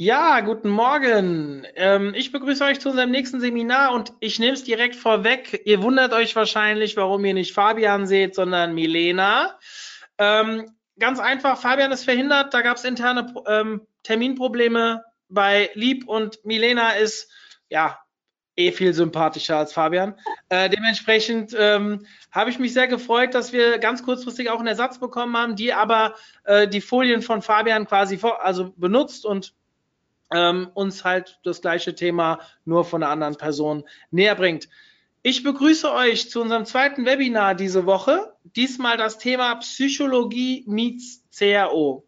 Ja, guten Morgen. Ähm, ich begrüße euch zu unserem nächsten Seminar und ich nehme es direkt vorweg. Ihr wundert euch wahrscheinlich, warum ihr nicht Fabian seht, sondern Milena. Ähm, ganz einfach, Fabian ist verhindert, da gab es interne ähm, Terminprobleme bei Lieb und Milena ist ja eh viel sympathischer als Fabian. Äh, dementsprechend ähm, habe ich mich sehr gefreut, dass wir ganz kurzfristig auch einen Ersatz bekommen haben, die aber äh, die Folien von Fabian quasi vor, also benutzt und ähm, uns halt das gleiche Thema nur von einer anderen Person näher bringt. Ich begrüße euch zu unserem zweiten Webinar diese Woche. Diesmal das Thema Psychologie meets CRO.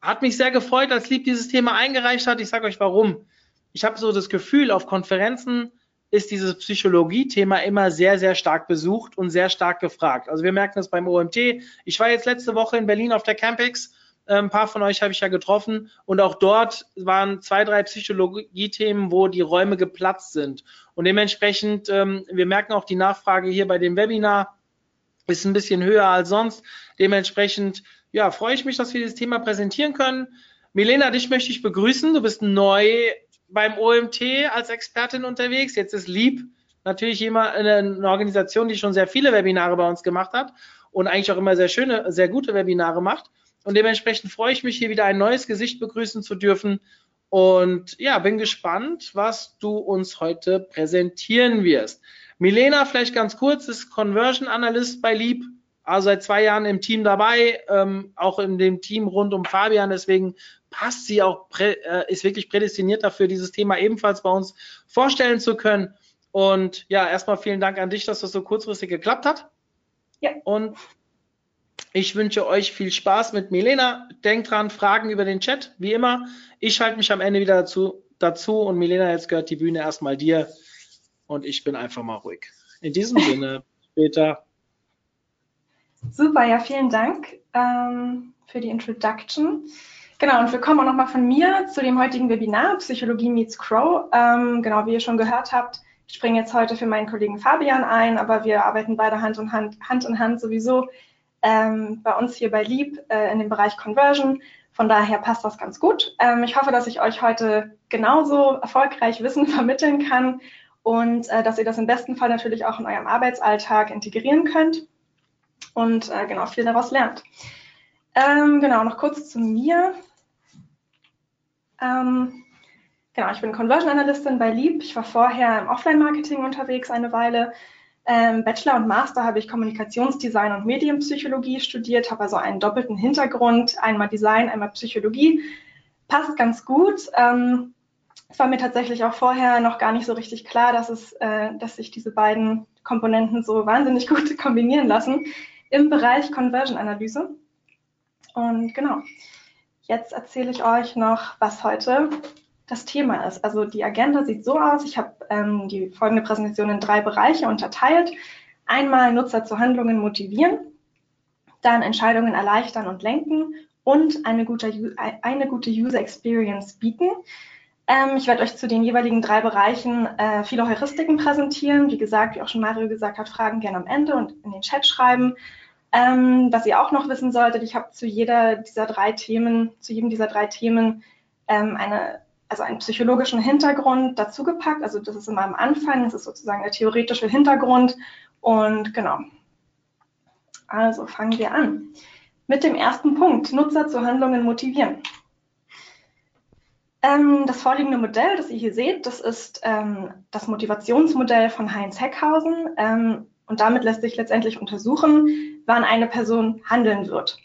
Hat mich sehr gefreut, als Lieb dieses Thema eingereicht hat. Ich sage euch warum. Ich habe so das Gefühl, auf Konferenzen ist dieses Psychologie-Thema immer sehr, sehr stark besucht und sehr stark gefragt. Also wir merken das beim OMT. Ich war jetzt letzte Woche in Berlin auf der Campix ein paar von euch habe ich ja getroffen und auch dort waren zwei, drei Psychologie-Themen, wo die Räume geplatzt sind. Und dementsprechend, ähm, wir merken auch die Nachfrage hier bei dem Webinar ist ein bisschen höher als sonst. Dementsprechend, ja, freue ich mich, dass wir dieses Thema präsentieren können. Milena, dich möchte ich begrüßen. Du bist neu beim OMT als Expertin unterwegs. Jetzt ist Lieb natürlich jemand, eine Organisation, die schon sehr viele Webinare bei uns gemacht hat und eigentlich auch immer sehr schöne, sehr gute Webinare macht. Und dementsprechend freue ich mich, hier wieder ein neues Gesicht begrüßen zu dürfen. Und ja, bin gespannt, was du uns heute präsentieren wirst. Milena, vielleicht ganz kurz, ist Conversion Analyst bei Leap, also seit zwei Jahren im Team dabei, ähm, auch in dem Team rund um Fabian. Deswegen passt sie auch, äh, ist wirklich prädestiniert dafür, dieses Thema ebenfalls bei uns vorstellen zu können. Und ja, erstmal vielen Dank an dich, dass das so kurzfristig geklappt hat. Ja. Und ich wünsche euch viel Spaß mit Milena. Denkt dran, Fragen über den Chat, wie immer. Ich schalte mich am Ende wieder dazu, dazu und Milena, jetzt gehört die Bühne erstmal dir und ich bin einfach mal ruhig. In diesem Sinne, später. Super, ja, vielen Dank ähm, für die Introduction. Genau, und willkommen auch nochmal von mir zu dem heutigen Webinar Psychologie meets Crow. Ähm, genau, wie ihr schon gehört habt, ich springe jetzt heute für meinen Kollegen Fabian ein, aber wir arbeiten beide Hand in Hand, Hand in Hand sowieso ähm, bei uns hier bei Lieb äh, in dem Bereich Conversion. Von daher passt das ganz gut. Ähm, ich hoffe, dass ich euch heute genauso erfolgreich Wissen vermitteln kann und äh, dass ihr das im besten Fall natürlich auch in eurem Arbeitsalltag integrieren könnt und äh, genau viel daraus lernt. Ähm, genau, noch kurz zu mir. Ähm, genau, ich bin Conversion Analystin bei Lieb. Ich war vorher im Offline-Marketing unterwegs eine Weile, ähm, Bachelor und Master habe ich Kommunikationsdesign und Medienpsychologie studiert, habe also einen doppelten Hintergrund, einmal Design, einmal Psychologie. Passt ganz gut. Ähm, es war mir tatsächlich auch vorher noch gar nicht so richtig klar, dass, es, äh, dass sich diese beiden Komponenten so wahnsinnig gut kombinieren lassen im Bereich Conversion-Analyse. Und genau, jetzt erzähle ich euch noch, was heute das Thema ist. Also die Agenda sieht so aus. Ich habe ähm, die folgende Präsentation in drei Bereiche unterteilt. Einmal Nutzer zu Handlungen motivieren, dann Entscheidungen erleichtern und lenken und eine gute, eine gute User Experience bieten. Ähm, ich werde euch zu den jeweiligen drei Bereichen äh, viele Heuristiken präsentieren. Wie gesagt, wie auch schon Mario gesagt hat, Fragen gerne am Ende und in den Chat schreiben. Ähm, was ihr auch noch wissen solltet, ich habe zu jeder dieser drei Themen, zu jedem dieser drei Themen ähm, eine also einen psychologischen Hintergrund dazugepackt. Also das ist immer am Anfang, das ist sozusagen der theoretische Hintergrund. Und genau. Also fangen wir an. Mit dem ersten Punkt, Nutzer zu Handlungen motivieren. Ähm, das vorliegende Modell, das ihr hier seht, das ist ähm, das Motivationsmodell von Heinz Heckhausen. Ähm, und damit lässt sich letztendlich untersuchen, wann eine Person handeln wird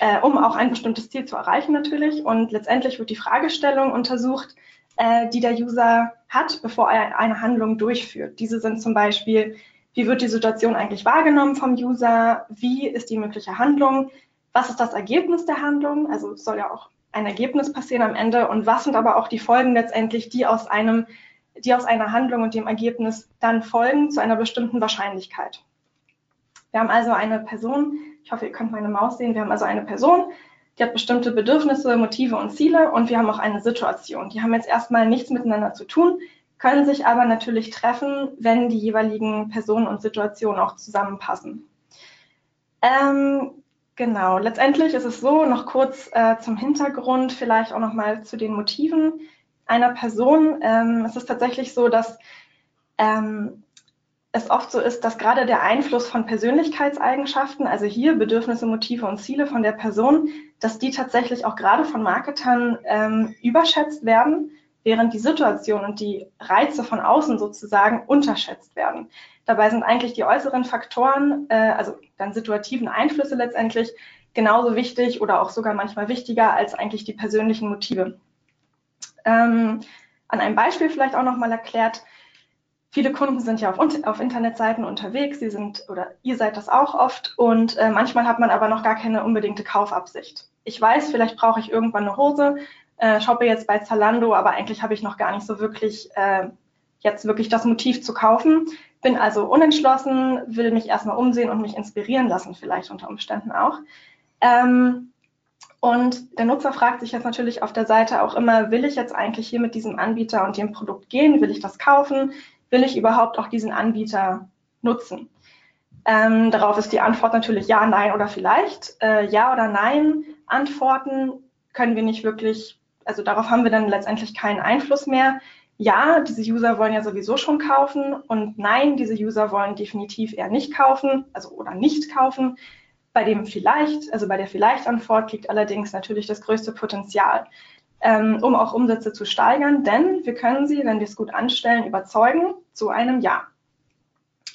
äh, um auch ein bestimmtes Ziel zu erreichen natürlich. Und letztendlich wird die Fragestellung untersucht, äh, die der User hat, bevor er eine Handlung durchführt. Diese sind zum Beispiel, wie wird die Situation eigentlich wahrgenommen vom User? Wie ist die mögliche Handlung? Was ist das Ergebnis der Handlung? Also es soll ja auch ein Ergebnis passieren am Ende. Und was sind aber auch die Folgen letztendlich, die aus einem die aus einer Handlung und dem Ergebnis dann folgen zu einer bestimmten Wahrscheinlichkeit. Wir haben also eine Person, ich hoffe, ihr könnt meine Maus sehen, wir haben also eine Person, die hat bestimmte Bedürfnisse, Motive und Ziele und wir haben auch eine Situation. Die haben jetzt erstmal nichts miteinander zu tun, können sich aber natürlich treffen, wenn die jeweiligen Personen und Situationen auch zusammenpassen. Ähm, genau, letztendlich ist es so, noch kurz äh, zum Hintergrund, vielleicht auch nochmal zu den Motiven einer Person. Ähm, es ist tatsächlich so, dass ähm, es oft so ist, dass gerade der Einfluss von Persönlichkeitseigenschaften, also hier Bedürfnisse, Motive und Ziele von der Person, dass die tatsächlich auch gerade von Marketern ähm, überschätzt werden, während die Situation und die Reize von außen sozusagen unterschätzt werden. Dabei sind eigentlich die äußeren Faktoren, äh, also dann situativen Einflüsse letztendlich, genauso wichtig oder auch sogar manchmal wichtiger als eigentlich die persönlichen Motive. Ähm, an einem Beispiel vielleicht auch nochmal erklärt, Viele Kunden sind ja auf, auf, Internetseiten unterwegs, sie sind oder ihr seid das auch oft und äh, manchmal hat man aber noch gar keine unbedingte Kaufabsicht. Ich weiß, vielleicht brauche ich irgendwann eine Hose, äh, shoppe jetzt bei Zalando, aber eigentlich habe ich noch gar nicht so wirklich äh, jetzt wirklich das Motiv zu kaufen. Bin also unentschlossen, will mich erstmal umsehen und mich inspirieren lassen, vielleicht unter Umständen auch. Ähm, und der Nutzer fragt sich jetzt natürlich auf der Seite auch immer, will ich jetzt eigentlich hier mit diesem Anbieter und dem Produkt gehen? Will ich das kaufen? Will ich überhaupt auch diesen Anbieter nutzen? Ähm, darauf ist die Antwort natürlich ja, nein oder vielleicht. Äh, ja oder nein Antworten können wir nicht wirklich, also darauf haben wir dann letztendlich keinen Einfluss mehr. Ja, diese User wollen ja sowieso schon kaufen und nein, diese User wollen definitiv eher nicht kaufen, also oder nicht kaufen. Bei dem vielleicht, also bei der Vielleicht-Antwort liegt allerdings natürlich das größte Potenzial ähm, um auch Umsätze zu steigern, denn wir können sie, wenn wir es gut anstellen, überzeugen zu einem Ja.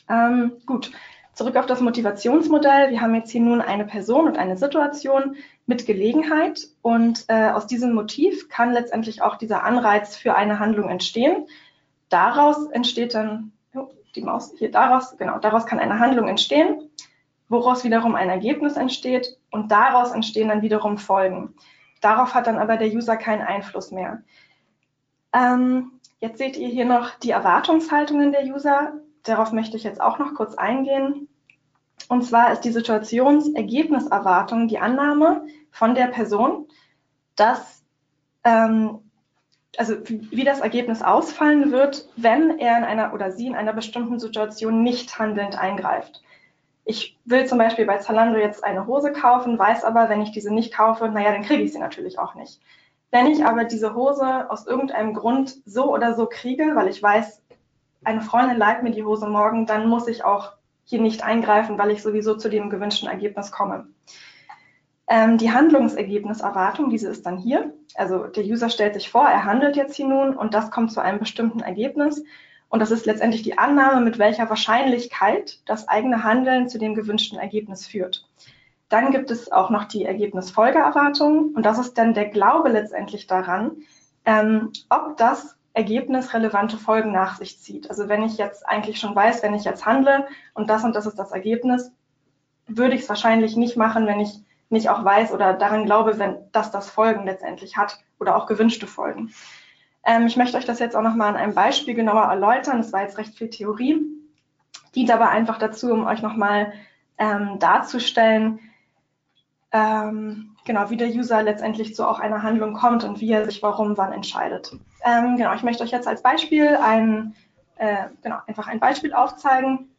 Ähm, gut, zurück auf das Motivationsmodell. Wir haben jetzt hier nun eine Person und eine Situation mit Gelegenheit und äh, aus diesem Motiv kann letztendlich auch dieser Anreiz für eine Handlung entstehen. Daraus entsteht dann, die Maus hier, daraus, genau, daraus kann eine Handlung entstehen, woraus wiederum ein Ergebnis entsteht und daraus entstehen dann wiederum Folgen. Darauf hat dann aber der User keinen Einfluss mehr. Ähm, jetzt seht ihr hier noch die Erwartungshaltungen der User. Darauf möchte ich jetzt auch noch kurz eingehen. Und zwar ist die Situationsergebniserwartung die Annahme von der Person, dass ähm, also wie das Ergebnis ausfallen wird, wenn er in einer oder sie in einer bestimmten Situation nicht handelnd eingreift ich will zum Beispiel bei Zalando jetzt eine Hose kaufen, weiß aber, wenn ich diese nicht kaufe, naja, dann kriege ich sie natürlich auch nicht. Wenn ich aber diese Hose aus irgendeinem Grund so oder so kriege, weil ich weiß, eine Freundin leiht mir die Hose morgen, dann muss ich auch hier nicht eingreifen, weil ich sowieso zu dem gewünschten Ergebnis komme. Ähm, die Handlungsergebniserwartung, diese ist dann hier. Also der User stellt sich vor, er handelt jetzt hier nun und das kommt zu einem bestimmten Ergebnis. Und das ist letztendlich die Annahme, mit welcher Wahrscheinlichkeit das eigene Handeln zu dem gewünschten Ergebnis führt. Dann gibt es auch noch die Ergebnisfolgeerwartung. Und das ist dann der Glaube letztendlich daran, ähm, ob das Ergebnis relevante Folgen nach sich zieht. Also wenn ich jetzt eigentlich schon weiß, wenn ich jetzt handle und das und das ist das Ergebnis, würde ich es wahrscheinlich nicht machen, wenn ich nicht auch weiß oder daran glaube, wenn das das Folgen letztendlich hat oder auch gewünschte Folgen. Ähm, ich möchte euch das jetzt auch nochmal an einem Beispiel genauer erläutern. Das war jetzt recht viel Theorie, dient aber einfach dazu, um euch nochmal ähm, darzustellen, ähm, genau, wie der User letztendlich zu auch einer Handlung kommt und wie er sich warum wann entscheidet. Ähm, genau, ich möchte euch jetzt als Beispiel ein, äh, genau, einfach ein Beispiel aufzeigen.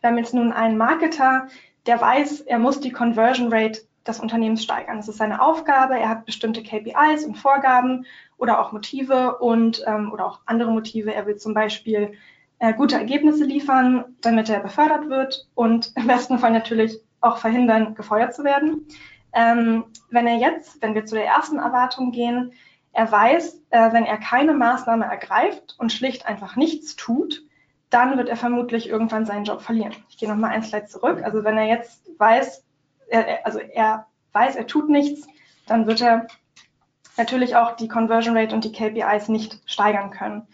Wir haben jetzt nun einen Marketer, der weiß, er muss die Conversion Rate des Unternehmens steigern. Das ist seine Aufgabe. Er hat bestimmte KPIs und Vorgaben oder auch Motive und ähm, oder auch andere Motive. Er will zum Beispiel äh, gute Ergebnisse liefern, damit er befördert wird und im besten Fall natürlich auch verhindern, gefeuert zu werden. Ähm, wenn er jetzt, wenn wir zu der ersten Erwartung gehen, er weiß, äh, wenn er keine Maßnahme ergreift und schlicht einfach nichts tut, dann wird er vermutlich irgendwann seinen Job verlieren. Ich gehe nochmal ein Slide zurück. Also wenn er jetzt weiß, er, also er weiß, er tut nichts, dann wird er natürlich auch die Conversion Rate und die KPIs nicht steigern können.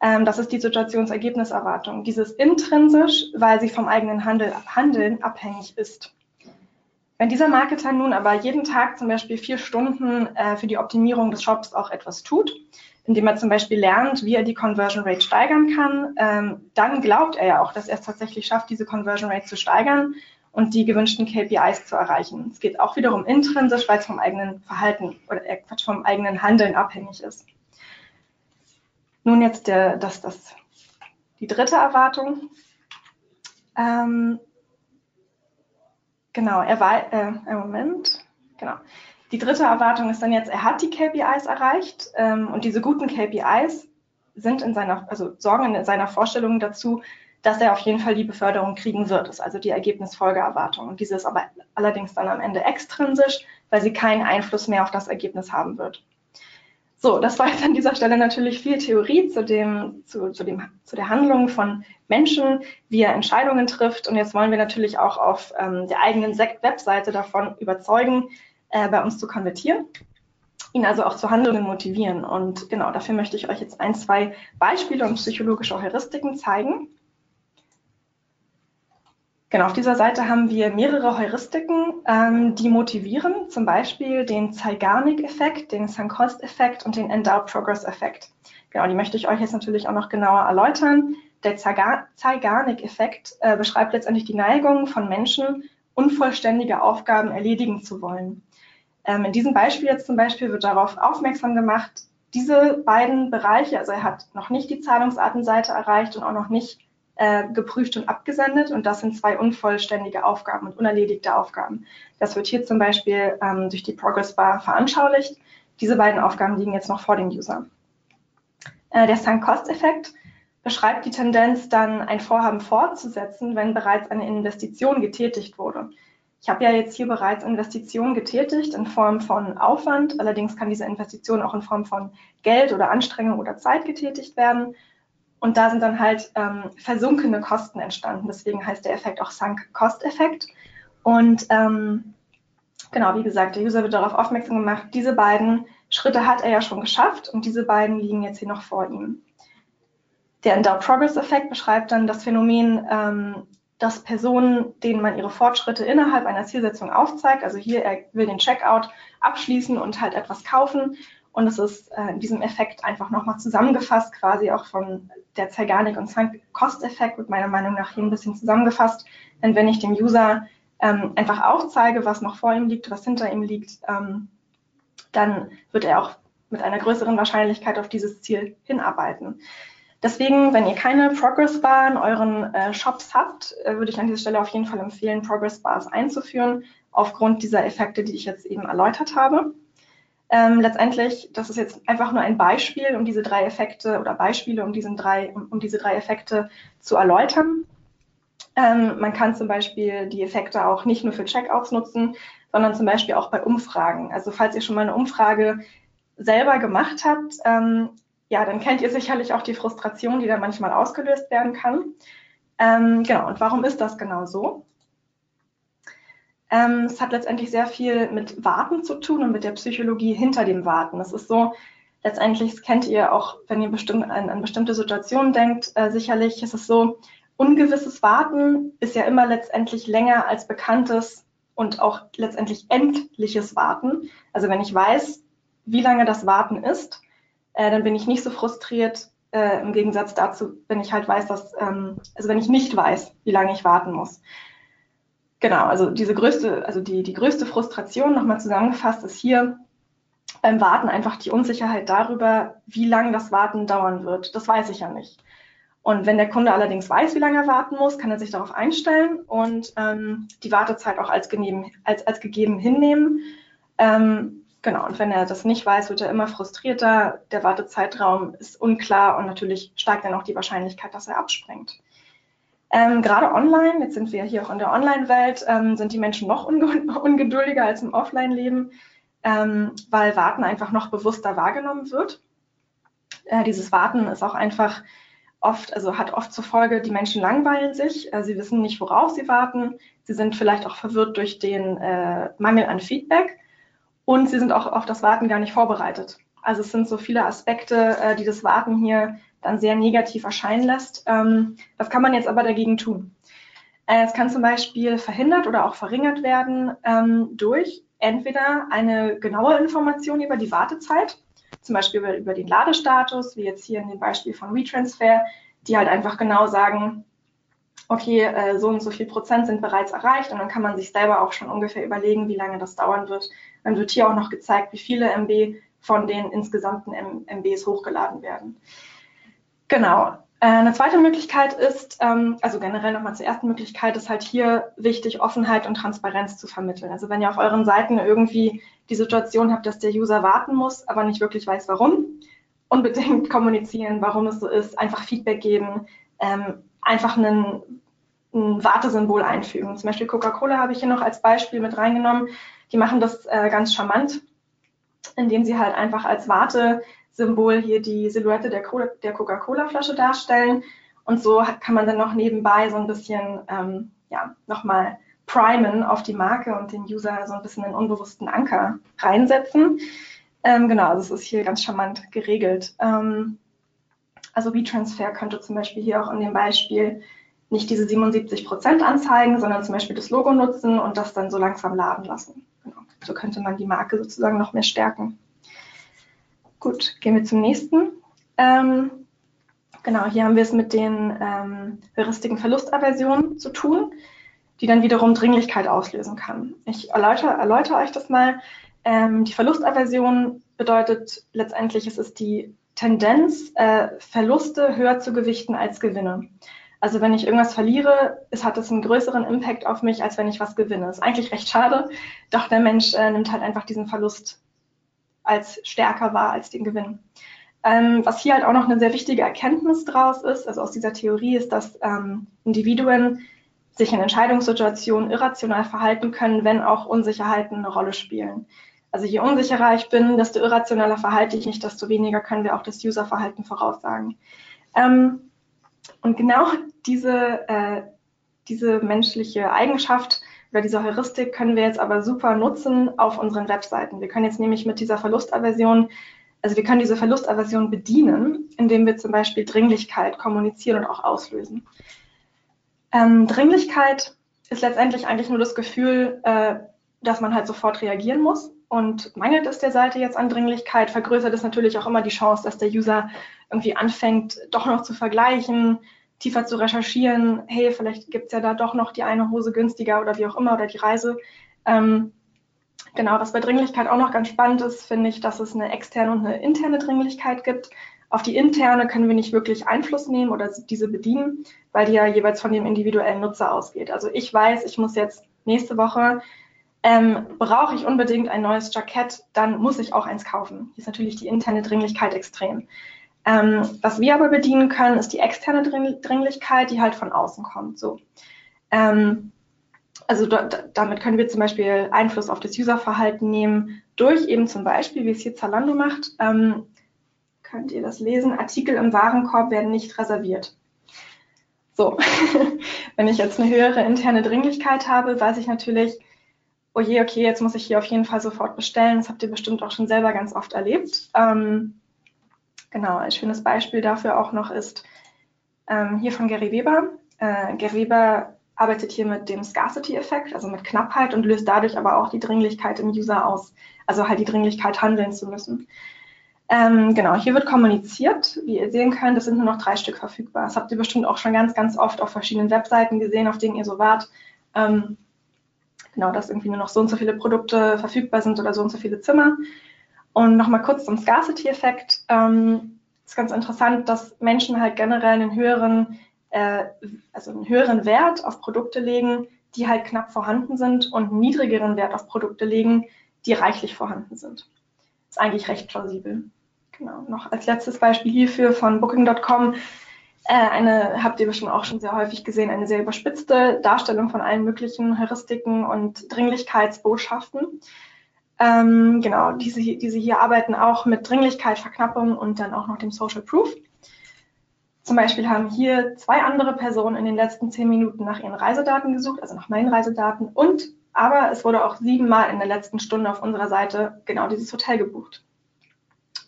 Ähm, das ist die Situationsergebniserwartung. Dieses intrinsisch, weil sie vom eigenen Handel, Handeln abhängig ist. Wenn dieser Marketer nun aber jeden Tag zum Beispiel vier Stunden äh, für die Optimierung des Shops auch etwas tut, indem er zum Beispiel lernt, wie er die Conversion Rate steigern kann, ähm, dann glaubt er ja auch, dass er es tatsächlich schafft, diese Conversion Rate zu steigern und die gewünschten KPIs zu erreichen. Es geht auch wiederum intrinsisch, weil es vom eigenen Verhalten oder äh, vom eigenen Handeln abhängig ist. Nun jetzt der, das, das, die dritte Erwartung. Ähm, genau, er war, äh, Moment, genau. Die dritte Erwartung ist dann jetzt, er hat die KPIs erreicht ähm, und diese guten KPIs sind in seiner, also sorgen in seiner Vorstellung dazu, dass er auf jeden Fall die Beförderung kriegen wird. Ist also die Ergebnisfolgeerwartung. Und diese ist aber allerdings dann am Ende extrinsisch, weil sie keinen Einfluss mehr auf das Ergebnis haben wird. So, das war jetzt an dieser Stelle natürlich viel Theorie zu, dem, zu, zu, dem, zu der Handlung von Menschen, wie er Entscheidungen trifft. Und jetzt wollen wir natürlich auch auf ähm, der eigenen Webseite davon überzeugen, äh, bei uns zu konvertieren, ihn also auch zu Handlungen motivieren. Und genau dafür möchte ich euch jetzt ein, zwei Beispiele und psychologische Heuristiken zeigen. Genau, auf dieser Seite haben wir mehrere Heuristiken, ähm, die motivieren, zum Beispiel den Zeigarnik-Effekt, den Sankost-Effekt und den Endowed Progress-Effekt. Genau, die möchte ich euch jetzt natürlich auch noch genauer erläutern. Der Zeigarnik-Effekt äh, beschreibt letztendlich die Neigung von Menschen, unvollständige Aufgaben erledigen zu wollen. Ähm, in diesem Beispiel jetzt zum Beispiel wird darauf aufmerksam gemacht, diese beiden Bereiche, also er hat noch nicht die Zahlungsartenseite erreicht und auch noch nicht äh, geprüft und abgesendet. Und das sind zwei unvollständige Aufgaben und unerledigte Aufgaben. Das wird hier zum Beispiel ähm, durch die Progress Bar veranschaulicht. Diese beiden Aufgaben liegen jetzt noch vor dem User. Äh, der Sunk-Cost-Effekt beschreibt die Tendenz, dann ein Vorhaben fortzusetzen, wenn bereits eine Investition getätigt wurde. Ich habe ja jetzt hier bereits Investitionen getätigt in Form von Aufwand. Allerdings kann diese Investition auch in Form von Geld oder Anstrengung oder Zeit getätigt werden. Und da sind dann halt ähm, versunkene Kosten entstanden. Deswegen heißt der Effekt auch Sunk-Cost-Effekt. Und ähm, genau, wie gesagt, der User wird darauf aufmerksam gemacht, diese beiden Schritte hat er ja schon geschafft und diese beiden liegen jetzt hier noch vor ihm. Der Endowed Progress Effekt beschreibt dann das Phänomen, ähm, dass Personen, denen man ihre Fortschritte innerhalb einer Zielsetzung aufzeigt, also hier, er will den Checkout abschließen und halt etwas kaufen und es ist äh, in diesem Effekt einfach nochmal zusammengefasst, quasi auch von der Zeigarnik- und Kost-Effekt wird meiner Meinung nach hier ein bisschen zusammengefasst. Denn wenn ich dem User ähm, einfach aufzeige, was noch vor ihm liegt, was hinter ihm liegt, ähm, dann wird er auch mit einer größeren Wahrscheinlichkeit auf dieses Ziel hinarbeiten. Deswegen, wenn ihr keine Progress Bar in euren äh, Shops habt, äh, würde ich an dieser Stelle auf jeden Fall empfehlen, Progress Bars einzuführen, aufgrund dieser Effekte, die ich jetzt eben erläutert habe. Ähm, letztendlich, das ist jetzt einfach nur ein Beispiel, um diese drei Effekte oder Beispiele, um, diesen drei, um, um diese drei Effekte zu erläutern. Ähm, man kann zum Beispiel die Effekte auch nicht nur für Checkouts nutzen, sondern zum Beispiel auch bei Umfragen. Also falls ihr schon mal eine Umfrage selber gemacht habt, ähm, ja, dann kennt ihr sicherlich auch die Frustration, die da manchmal ausgelöst werden kann. Ähm, genau, und warum ist das genau so? Ähm, es hat letztendlich sehr viel mit Warten zu tun und mit der Psychologie hinter dem Warten. Das ist so, letztendlich das kennt ihr auch, wenn ihr bestimmt an, an bestimmte Situationen denkt, äh, sicherlich ist es so, ungewisses Warten ist ja immer letztendlich länger als bekanntes und auch letztendlich endliches Warten. Also wenn ich weiß, wie lange das Warten ist, äh, dann bin ich nicht so frustriert, äh, im Gegensatz dazu, wenn ich halt weiß, dass, ähm, also wenn ich nicht weiß, wie lange ich warten muss. Genau, also diese größte, also die, die größte Frustration nochmal zusammengefasst ist hier beim Warten einfach die Unsicherheit darüber, wie lange das Warten dauern wird. Das weiß ich ja nicht. Und wenn der Kunde allerdings weiß, wie lange er warten muss, kann er sich darauf einstellen und ähm, die Wartezeit auch als, gegeben, als, als gegeben hinnehmen. Ähm, genau, und wenn er das nicht weiß, wird er immer frustrierter, der Wartezeitraum ist unklar und natürlich steigt dann auch die Wahrscheinlichkeit, dass er abspringt. Ähm, gerade online, jetzt sind wir hier auch in der Online-Welt, ähm, sind die Menschen noch ungeduldiger als im Offline-Leben, ähm, weil Warten einfach noch bewusster wahrgenommen wird. Äh, dieses Warten ist auch einfach oft, also hat oft zur Folge, die Menschen langweilen sich, äh, sie wissen nicht, worauf sie warten, sie sind vielleicht auch verwirrt durch den äh, Mangel an Feedback und sie sind auch auf das Warten gar nicht vorbereitet. Also es sind so viele Aspekte, äh, die das Warten hier dann sehr negativ erscheinen lässt. Ähm, was kann man jetzt aber dagegen tun? Äh, es kann zum Beispiel verhindert oder auch verringert werden ähm, durch entweder eine genaue Information über die Wartezeit zum Beispiel über, über den Ladestatus, wie jetzt hier in dem Beispiel von WeTransfer, die halt einfach genau sagen, okay, äh, so und so viel Prozent sind bereits erreicht und dann kann man sich selber auch schon ungefähr überlegen, wie lange das dauern wird. Dann wird hier auch noch gezeigt, wie viele MB von den insgesamten MBs hochgeladen werden. Genau. Äh, eine zweite Möglichkeit ist, ähm, also generell nochmal zur ersten Möglichkeit, ist halt hier wichtig, Offenheit und Transparenz zu vermitteln. Also wenn ihr auf euren Seiten irgendwie die Situation habt, dass der User warten muss, aber nicht wirklich weiß, warum, unbedingt kommunizieren, warum es so ist, einfach Feedback geben, ähm, einfach einen, ein Wartesymbol einfügen. Zum Beispiel Coca-Cola habe ich hier noch als Beispiel mit reingenommen. Die machen das äh, ganz charmant, indem sie halt einfach als Wartesymbol hier die Silhouette der, der Coca-Cola-Flasche darstellen. Und so kann man dann noch nebenbei so ein bisschen ähm, ja, nochmal primen auf die Marke und den User so ein bisschen einen unbewussten Anker reinsetzen. Ähm, genau, also es ist hier ganz charmant geregelt. Ähm, also WeTransfer könnte zum Beispiel hier auch in dem Beispiel nicht diese 77 Prozent anzeigen, sondern zum Beispiel das Logo nutzen und das dann so langsam laden lassen. Genau. So könnte man die Marke sozusagen noch mehr stärken. Gut, gehen wir zum nächsten. Ähm, genau, hier haben wir es mit den ähm, heuristiken Verlustaversionen zu tun, die dann wiederum Dringlichkeit auslösen kann. Ich erläutere, erläutere euch das mal. Ähm, die Verlustaversion bedeutet letztendlich, es ist die Tendenz, äh, Verluste höher zu gewichten als Gewinne. Also wenn ich irgendwas verliere, es hat es einen größeren Impact auf mich, als wenn ich was gewinne. Ist eigentlich recht schade, doch der Mensch äh, nimmt halt einfach diesen Verlust als stärker wahr als den Gewinn. Ähm, was hier halt auch noch eine sehr wichtige Erkenntnis draus ist, also aus dieser Theorie, ist, dass ähm, Individuen sich in Entscheidungssituationen irrational verhalten können, wenn auch Unsicherheiten eine Rolle spielen. Also je unsicherer ich bin, desto irrationaler verhalte ich mich, desto weniger können wir auch das Userverhalten voraussagen. Ähm, und genau diese, äh, diese menschliche Eigenschaft oder diese Heuristik können wir jetzt aber super nutzen auf unseren Webseiten. Wir können jetzt nämlich mit dieser Verlustaversion, also wir können diese Verlustaversion bedienen, indem wir zum Beispiel Dringlichkeit kommunizieren und auch auslösen. Ähm, Dringlichkeit ist letztendlich eigentlich nur das Gefühl, äh, dass man halt sofort reagieren muss. Und mangelt es der Seite jetzt an Dringlichkeit, vergrößert es natürlich auch immer die Chance, dass der User irgendwie anfängt, doch noch zu vergleichen, tiefer zu recherchieren, hey, vielleicht gibt es ja da doch noch die eine Hose günstiger oder wie auch immer oder die Reise. Ähm, genau, was bei Dringlichkeit auch noch ganz spannend ist, finde ich, dass es eine externe und eine interne Dringlichkeit gibt. Auf die interne können wir nicht wirklich Einfluss nehmen oder diese bedienen, weil die ja jeweils von dem individuellen Nutzer ausgeht. Also ich weiß, ich muss jetzt nächste Woche ähm, brauche ich unbedingt ein neues Jackett, dann muss ich auch eins kaufen. Hier ist natürlich die interne Dringlichkeit extrem. Ähm, was wir aber bedienen können, ist die externe Dringlichkeit, die halt von außen kommt. So. Ähm, also damit können wir zum Beispiel Einfluss auf das Userverhalten nehmen, durch eben zum Beispiel, wie es hier Zalando macht, ähm, könnt ihr das lesen, Artikel im Warenkorb werden nicht reserviert. So, wenn ich jetzt eine höhere interne Dringlichkeit habe, weiß ich natürlich, oh je, okay, jetzt muss ich hier auf jeden Fall sofort bestellen. Das habt ihr bestimmt auch schon selber ganz oft erlebt. Ähm, genau, ein schönes Beispiel dafür auch noch ist ähm, hier von Gary Weber. Äh, Gary Weber arbeitet hier mit dem Scarcity-Effekt, also mit Knappheit und löst dadurch aber auch die Dringlichkeit im User aus, also halt die Dringlichkeit handeln zu müssen. Ähm, genau, hier wird kommuniziert. Wie ihr sehen könnt, es sind nur noch drei Stück verfügbar. Das habt ihr bestimmt auch schon ganz, ganz oft auf verschiedenen Webseiten gesehen, auf denen ihr so wart. Ähm, genau, dass irgendwie nur noch so und so viele Produkte verfügbar sind oder so und so viele Zimmer. Und nochmal kurz zum Scarcity-Effekt. Ähm, ist ganz interessant, dass Menschen halt generell einen höheren, äh, also einen höheren Wert auf Produkte legen, die halt knapp vorhanden sind und einen niedrigeren Wert auf Produkte legen, die reichlich vorhanden sind. Ist eigentlich recht plausibel. Genau. Noch als letztes Beispiel hierfür von Booking.com äh, eine, habt ihr bestimmt auch schon sehr häufig gesehen, eine sehr überspitzte Darstellung von allen möglichen Heuristiken und Dringlichkeitsbotschaften. Ähm, genau, diese, diese hier arbeiten auch mit Dringlichkeit, Verknappung und dann auch noch dem Social Proof. Zum Beispiel haben hier zwei andere Personen in den letzten zehn Minuten nach ihren Reisedaten gesucht, also nach meinen Reisedaten. Und aber es wurde auch siebenmal in der letzten Stunde auf unserer Seite genau dieses Hotel gebucht.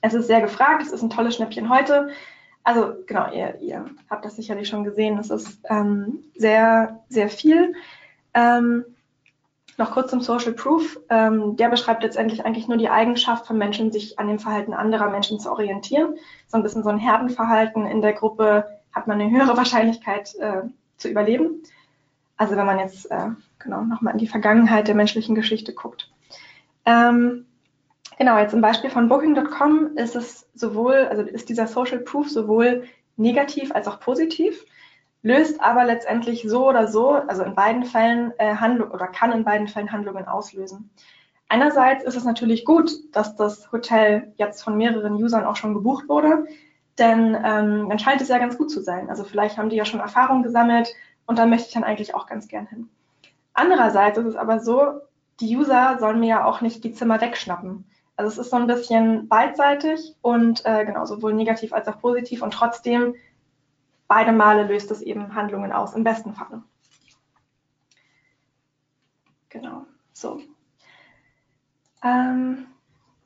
Es ist sehr gefragt, es ist ein tolles Schnäppchen heute. Also genau, ihr, ihr habt das sicherlich schon gesehen. Es ist ähm, sehr, sehr viel. Ähm, Noch kurz zum Social Proof. Ähm, der beschreibt letztendlich eigentlich nur die Eigenschaft von Menschen, sich an dem Verhalten anderer Menschen zu orientieren. So ein bisschen so ein Herdenverhalten. In der Gruppe hat man eine höhere Wahrscheinlichkeit äh, zu überleben. Also wenn man jetzt äh, genau nochmal in die Vergangenheit der menschlichen Geschichte guckt. Ähm, genau, jetzt im Beispiel von Booking.com ist es sowohl, also ist dieser Social Proof sowohl negativ als auch positiv löst aber letztendlich so oder so, also in beiden Fällen äh, Handlung oder kann in beiden Fällen Handlungen auslösen. Einerseits ist es natürlich gut, dass das Hotel jetzt von mehreren Usern auch schon gebucht wurde, denn ähm, dann scheint es ja ganz gut zu sein. Also vielleicht haben die ja schon Erfahrung gesammelt und da möchte ich dann eigentlich auch ganz gern hin. Andererseits ist es aber so, die User sollen mir ja auch nicht die Zimmer wegschnappen. Also es ist so ein bisschen beidseitig und äh, genau sowohl negativ als auch positiv und trotzdem beide Male löst es eben Handlungen aus, im besten Falle. Genau, so. Ähm,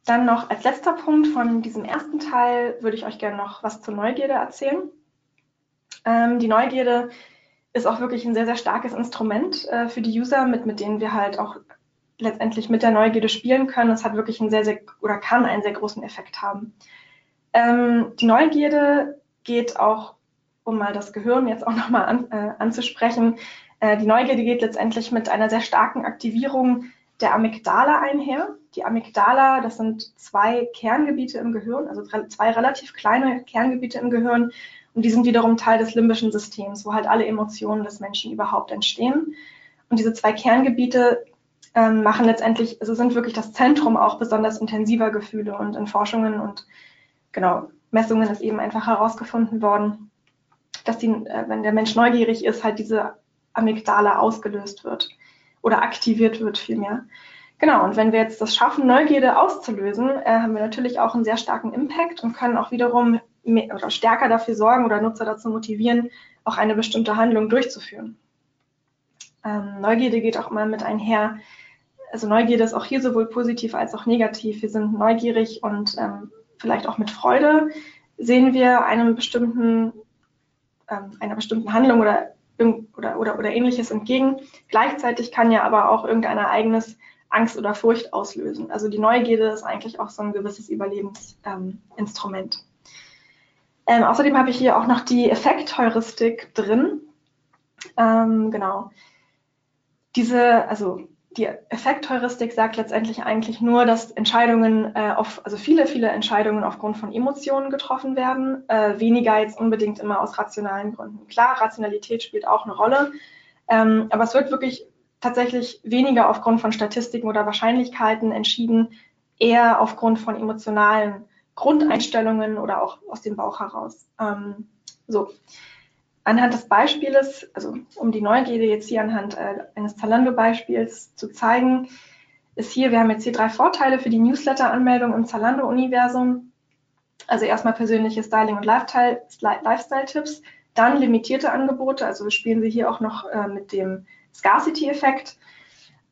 dann noch als letzter Punkt von diesem ersten Teil würde ich euch gerne noch was zur Neugierde erzählen. Ähm, die Neugierde ist auch wirklich ein sehr, sehr starkes Instrument äh, für die User, mit, mit denen wir halt auch letztendlich mit der Neugierde spielen können. Es hat wirklich einen sehr, sehr oder kann einen sehr großen Effekt haben. Ähm, die Neugierde geht auch um mal das Gehirn jetzt auch nochmal an, äh, anzusprechen. Äh, die Neugierde geht letztendlich mit einer sehr starken Aktivierung der Amygdala einher. Die Amygdala, das sind zwei Kerngebiete im Gehirn, also zwei relativ kleine Kerngebiete im Gehirn. Und die sind wiederum Teil des limbischen Systems, wo halt alle Emotionen des Menschen überhaupt entstehen. Und diese zwei Kerngebiete ähm, machen letztendlich, also sind wirklich das Zentrum auch besonders intensiver Gefühle. Und in Forschungen und genau Messungen ist eben einfach herausgefunden worden, dass die, äh, wenn der Mensch neugierig ist, halt diese Amygdala ausgelöst wird oder aktiviert wird vielmehr. Genau, und wenn wir jetzt das schaffen, Neugierde auszulösen, äh, haben wir natürlich auch einen sehr starken Impact und können auch wiederum mehr, oder stärker dafür sorgen oder Nutzer dazu motivieren, auch eine bestimmte Handlung durchzuführen. Ähm, Neugierde geht auch immer mit einher. Also Neugierde ist auch hier sowohl positiv als auch negativ. Wir sind neugierig und ähm, vielleicht auch mit Freude sehen wir einem bestimmten ähm, einer bestimmten Handlung oder, oder, oder, oder ähnliches entgegen. Gleichzeitig kann ja aber auch irgendein Ereignis Angst oder Furcht auslösen. Also die Neugierde ist eigentlich auch so ein gewisses Überlebensinstrument. Ähm, außerdem habe ich hier auch noch die Effektheuristik drin. Ähm, genau. Diese, also die Effektheuristik sagt letztendlich eigentlich nur, dass Entscheidungen äh, auf, also viele, viele Entscheidungen aufgrund von Emotionen getroffen werden, äh, weniger jetzt unbedingt immer aus rationalen Gründen. Klar, Rationalität spielt auch eine Rolle, ähm, aber es wird wirklich tatsächlich weniger aufgrund von Statistiken oder Wahrscheinlichkeiten entschieden, eher aufgrund von emotionalen Grundeinstellungen oder auch aus dem Bauch heraus. Ähm, so. Anhand des Beispieles, also um die Neugierde jetzt hier anhand äh, eines Zalando-Beispiels zu zeigen, ist hier, wir haben jetzt hier drei Vorteile für die Newsletter-Anmeldung im Zalando-Universum. Also erstmal persönliche Styling- und Lifestyle-Tipps, dann limitierte Angebote, also spielen Sie hier auch noch äh, mit dem Scarcity-Effekt.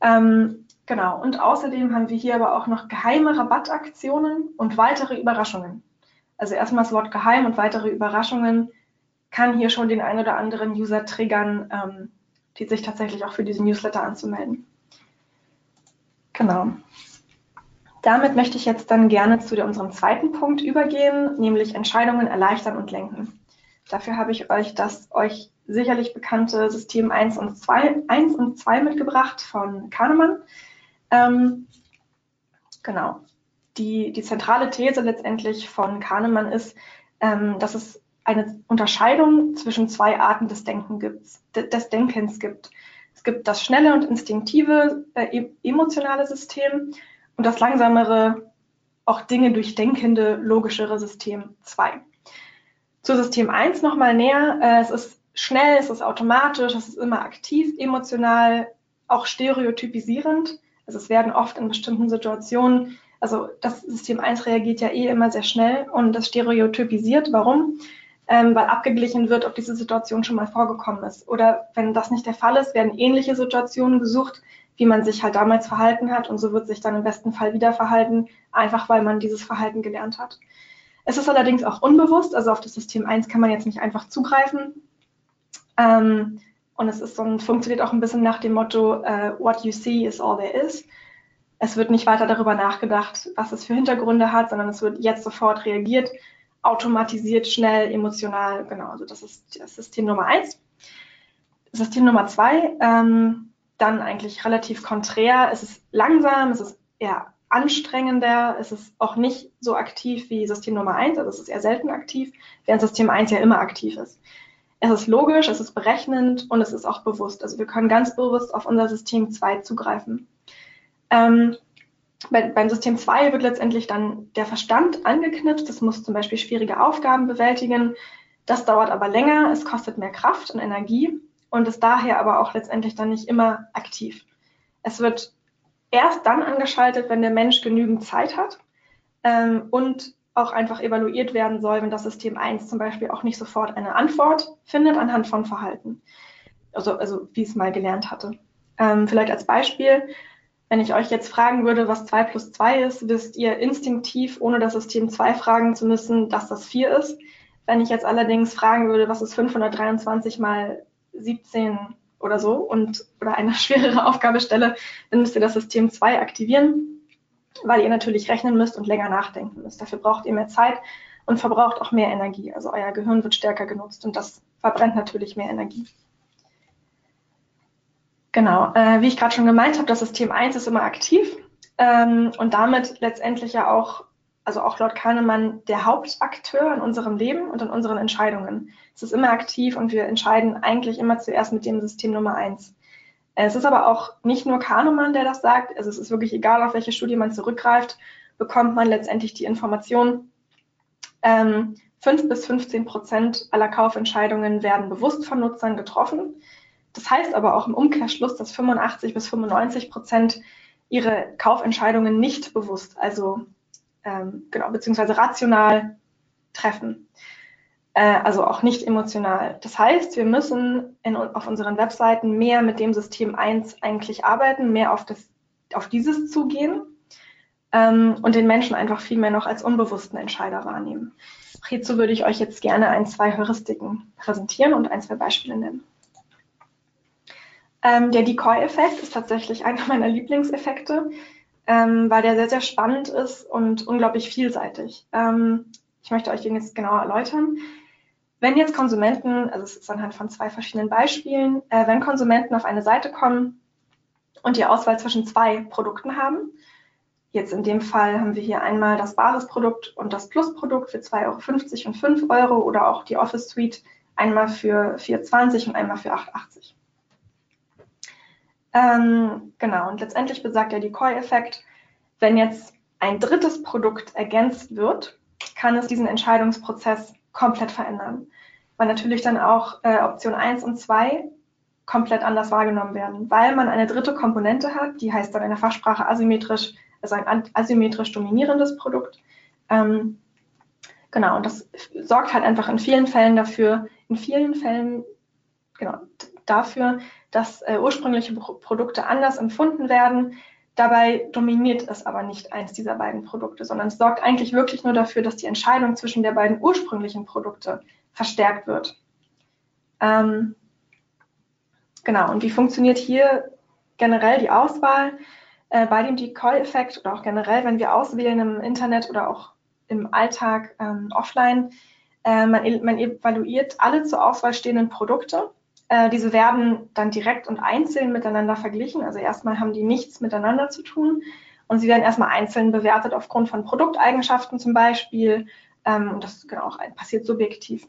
Ähm, genau, und außerdem haben wir hier aber auch noch geheime Rabattaktionen und weitere Überraschungen. Also erstmal das Wort geheim und weitere Überraschungen kann hier schon den ein oder anderen User triggern, ähm, die sich tatsächlich auch für diesen Newsletter anzumelden. Genau. Damit möchte ich jetzt dann gerne zu unserem zweiten Punkt übergehen, nämlich Entscheidungen erleichtern und lenken. Dafür habe ich euch das euch sicherlich bekannte System 1 und 2, 1 und 2 mitgebracht von Kahnemann. Ähm, genau. Die, die zentrale These letztendlich von Kahnemann ist, ähm, dass es eine Unterscheidung zwischen zwei Arten des, Denken gibt, des Denkens gibt. Es gibt das schnelle und instinktive äh, emotionale System und das langsamere, auch Dinge durchdenkende, logischere System 2. Zu System 1 nochmal näher. Äh, es ist schnell, es ist automatisch, es ist immer aktiv, emotional, auch stereotypisierend. Also es werden oft in bestimmten Situationen, also das System 1 reagiert ja eh immer sehr schnell und das stereotypisiert. Warum? Ähm, weil abgeglichen wird, ob diese Situation schon mal vorgekommen ist. Oder wenn das nicht der Fall ist, werden ähnliche Situationen gesucht, wie man sich halt damals verhalten hat und so wird sich dann im besten Fall wieder verhalten, einfach weil man dieses Verhalten gelernt hat. Es ist allerdings auch unbewusst, also auf das System 1 kann man jetzt nicht einfach zugreifen. Ähm, Und es ist so ein, funktioniert auch ein bisschen nach dem Motto, uh, what you see is all there is. Es wird nicht weiter darüber nachgedacht, was es für Hintergründe hat, sondern es wird jetzt sofort reagiert, automatisiert, schnell, emotional. Genau, also das ist das System Nummer eins. System Nummer zwei, ähm, dann eigentlich relativ konträr. Es ist langsam, es ist eher anstrengender, es ist auch nicht so aktiv wie System Nummer eins, also es ist eher selten aktiv, während System eins ja immer aktiv ist. Es ist logisch, es ist berechnend und es ist auch bewusst. Also wir können ganz bewusst auf unser System 2 zugreifen. Ähm, bei, beim System 2 wird letztendlich dann der Verstand angeknipst. Das muss zum Beispiel schwierige Aufgaben bewältigen. Das dauert aber länger, es kostet mehr Kraft und Energie und ist daher aber auch letztendlich dann nicht immer aktiv. Es wird erst dann angeschaltet, wenn der Mensch genügend Zeit hat ähm, und auch einfach evaluiert werden soll, wenn das System 1 zum Beispiel auch nicht sofort eine Antwort findet anhand von Verhalten. Also, also wie es mal gelernt hatte. Ähm, vielleicht als Beispiel, wenn ich euch jetzt fragen würde, was 2 plus 2 ist, wisst ihr instinktiv, ohne das System 2 fragen zu müssen, dass das 4 ist. Wenn ich jetzt allerdings fragen würde, was ist 523 mal 17 oder so und oder eine schwerere Aufgabe stelle, dann müsst ihr das System 2 aktivieren weil ihr natürlich rechnen müsst und länger nachdenken müsst. Dafür braucht ihr mehr Zeit und verbraucht auch mehr Energie. Also euer Gehirn wird stärker genutzt und das verbrennt natürlich mehr Energie. Genau, äh, wie ich gerade schon gemeint habe, das System 1 ist immer aktiv ähm, und damit letztendlich ja auch, also auch laut Kahnemann, der Hauptakteur in unserem Leben und in unseren Entscheidungen. Es ist immer aktiv und wir entscheiden eigentlich immer zuerst mit dem System Nummer 1. Es ist aber auch nicht nur Kahnemann, der das sagt. Also es ist wirklich egal, auf welche Studie man zurückgreift, bekommt man letztendlich die Information. Ähm, 5 bis 15 Prozent aller Kaufentscheidungen werden bewusst von Nutzern getroffen. Das heißt aber auch im Umkehrschluss, dass 85 bis 95 Prozent ihre Kaufentscheidungen nicht bewusst, also ähm, genau, beziehungsweise rational treffen äh, also auch nicht emotional. Das heißt, wir müssen in, auf unseren Webseiten mehr mit dem System 1 eigentlich arbeiten, mehr auf, das, auf dieses zugehen ähm, und den Menschen einfach viel mehr noch als unbewussten Entscheider wahrnehmen. Hierzu würde ich euch jetzt gerne ein, zwei Heuristiken präsentieren und ein, zwei Beispiele nennen. Ähm, der Decoy-Effekt ist tatsächlich einer meiner Lieblingseffekte, ähm, weil der sehr, sehr spannend ist und unglaublich vielseitig. Ähm, ich möchte euch den jetzt genauer erläutern. Wenn jetzt Konsumenten, also es ist anhand von zwei verschiedenen Beispielen, äh, wenn Konsumenten auf eine Seite kommen und die Auswahl zwischen zwei Produkten haben, jetzt in dem Fall haben wir hier einmal das Basisprodukt und das Plusprodukt für 2,50 Euro und 5 Euro oder auch die Office Suite einmal für 4,20 und einmal für 8,80. Ähm, genau, und letztendlich besagt der Decoy-Effekt, wenn jetzt ein drittes Produkt ergänzt wird, kann es diesen Entscheidungsprozess komplett verändern. Weil natürlich dann auch äh, Option 1 und 2 komplett anders wahrgenommen werden, weil man eine dritte Komponente hat, die heißt dann in der Fachsprache asymmetrisch, also ein asymmetrisch dominierendes Produkt. Ähm, genau, und das sorgt halt einfach in vielen Fällen dafür, in vielen Fällen genau, dafür, dass äh, ursprüngliche Produkte anders empfunden werden, Dabei dominiert es aber nicht eins dieser beiden Produkte, sondern es sorgt eigentlich wirklich nur dafür, dass die Entscheidung zwischen der beiden ursprünglichen Produkte verstärkt wird. Ähm, genau, und wie funktioniert hier generell die Auswahl? Äh, bei dem Decoy-Effekt oder auch generell, wenn wir auswählen im Internet oder auch im Alltag ähm, offline, äh, man, man evaluiert alle zur Auswahl stehenden Produkte äh, diese werden dann direkt und einzeln miteinander verglichen. Also erstmal haben die nichts miteinander zu tun und sie werden erstmal einzeln bewertet aufgrund von Produkteigenschaften zum Beispiel. Ähm, und das genau auch passiert subjektiv.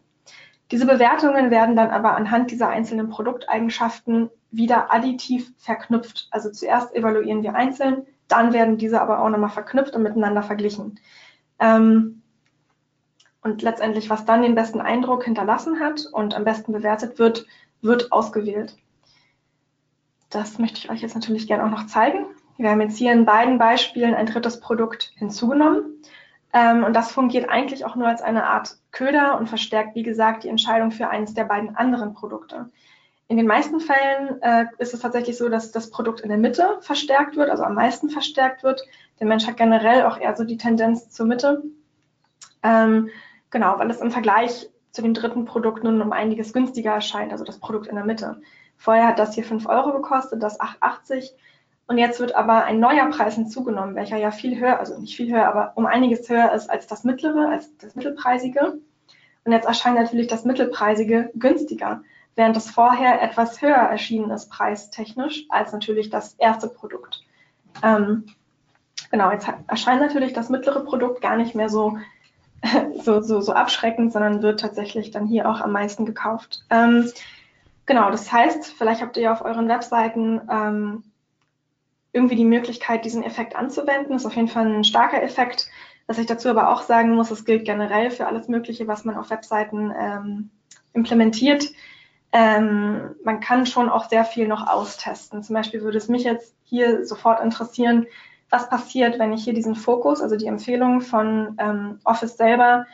Diese Bewertungen werden dann aber anhand dieser einzelnen Produkteigenschaften wieder additiv verknüpft. Also zuerst evaluieren wir einzeln, dann werden diese aber auch nochmal verknüpft und miteinander verglichen. Ähm, und letztendlich, was dann den besten Eindruck hinterlassen hat und am besten bewertet wird, wird ausgewählt. Das möchte ich euch jetzt natürlich gerne auch noch zeigen. Wir haben jetzt hier in beiden Beispielen ein drittes Produkt hinzugenommen. Ähm, und das fungiert eigentlich auch nur als eine Art Köder und verstärkt, wie gesagt, die Entscheidung für eines der beiden anderen Produkte. In den meisten Fällen äh, ist es tatsächlich so, dass das Produkt in der Mitte verstärkt wird, also am meisten verstärkt wird. Der Mensch hat generell auch eher so die Tendenz zur Mitte. Ähm, genau, weil es im Vergleich zu dem dritten Produkt nun um einiges günstiger erscheint, also das Produkt in der Mitte. Vorher hat das hier 5 Euro gekostet, das 8,80. Und jetzt wird aber ein neuer Preis hinzugenommen, welcher ja viel höher, also nicht viel höher, aber um einiges höher ist als das mittlere, als das mittelpreisige. Und jetzt erscheint natürlich das mittelpreisige günstiger, während das vorher etwas höher erschienen ist preistechnisch als natürlich das erste Produkt. Ähm, genau, jetzt erscheint natürlich das mittlere Produkt gar nicht mehr so, so, so, so abschreckend, sondern wird tatsächlich dann hier auch am meisten gekauft. Ähm, genau, das heißt, vielleicht habt ihr ja auf euren Webseiten ähm, irgendwie die Möglichkeit, diesen Effekt anzuwenden. Das ist auf jeden Fall ein starker Effekt. Was ich dazu aber auch sagen muss, es gilt generell für alles Mögliche, was man auf Webseiten ähm, implementiert. Ähm, man kann schon auch sehr viel noch austesten. Zum Beispiel würde es mich jetzt hier sofort interessieren, was passiert, wenn ich hier diesen Fokus, also die Empfehlung von ähm, Office selber,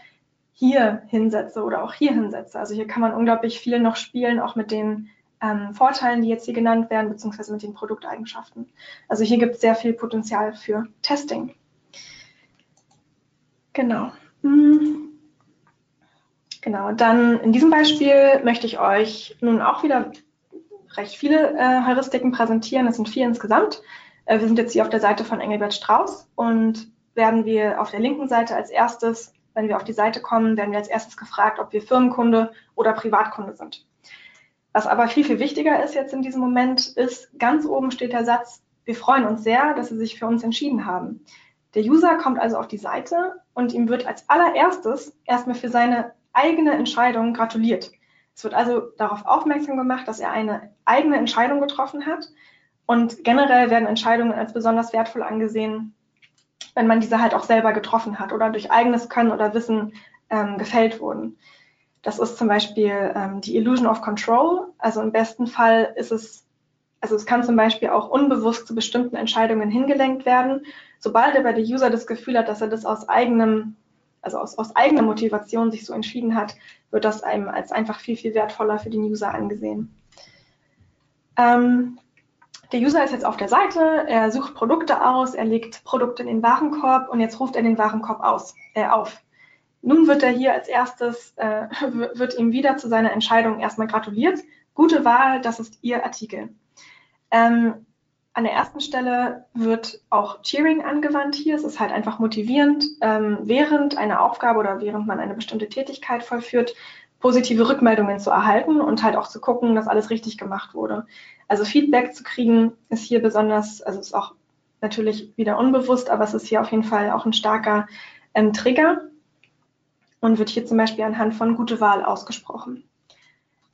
hier hinsetze oder auch hier hinsetze. Also hier kann man unglaublich viel noch spielen, auch mit den ähm, Vorteilen, die jetzt hier genannt werden, beziehungsweise mit den Produkteigenschaften. Also hier gibt es sehr viel Potenzial für Testing. Genau. Hm. Genau, dann in diesem Beispiel möchte ich euch nun auch wieder recht viele äh, Heuristiken präsentieren. Es sind vier insgesamt. Äh, wir sind jetzt hier auf der Seite von Engelbert Strauß und werden wir auf der linken Seite als erstes, wenn wir auf die Seite kommen, werden wir als erstes gefragt, ob wir Firmenkunde oder Privatkunde sind. Was aber viel, viel wichtiger ist jetzt in diesem Moment, ist, ganz oben steht der Satz, wir freuen uns sehr, dass Sie sich für uns entschieden haben. Der User kommt also auf die Seite und ihm wird als allererstes erstmal für seine eigene Entscheidung gratuliert. Es wird also darauf aufmerksam gemacht, dass er eine eigene Entscheidung getroffen hat. Und generell werden Entscheidungen als besonders wertvoll angesehen, wenn man diese halt auch selber getroffen hat oder durch eigenes Können oder Wissen ähm, gefällt wurden. Das ist zum Beispiel ähm, die Illusion of Control. Also im besten Fall ist es, also es kann zum Beispiel auch unbewusst zu bestimmten Entscheidungen hingelenkt werden. Sobald aber der User das Gefühl hat, dass er das aus eigenem, also aus, aus eigener Motivation sich so entschieden hat, wird das einem als einfach viel, viel wertvoller für den User angesehen. Ähm, der User ist jetzt auf der Seite, er sucht Produkte aus, er legt Produkte in den Warenkorb und jetzt ruft er den Warenkorb aus, äh, auf. Nun wird er hier als erstes, äh, wird ihm wieder zu seiner Entscheidung erstmal gratuliert. Gute Wahl, das ist Ihr Artikel. Ähm, an der ersten Stelle wird auch Cheering angewandt hier. Es ist halt einfach motivierend, ähm, während einer Aufgabe oder während man eine bestimmte Tätigkeit vollführt, positive Rückmeldungen zu erhalten und halt auch zu gucken, dass alles richtig gemacht wurde. Also Feedback zu kriegen ist hier besonders, also ist auch natürlich wieder unbewusst, aber es ist hier auf jeden Fall auch ein starker ähm, Trigger und wird hier zum Beispiel anhand von gute Wahl ausgesprochen.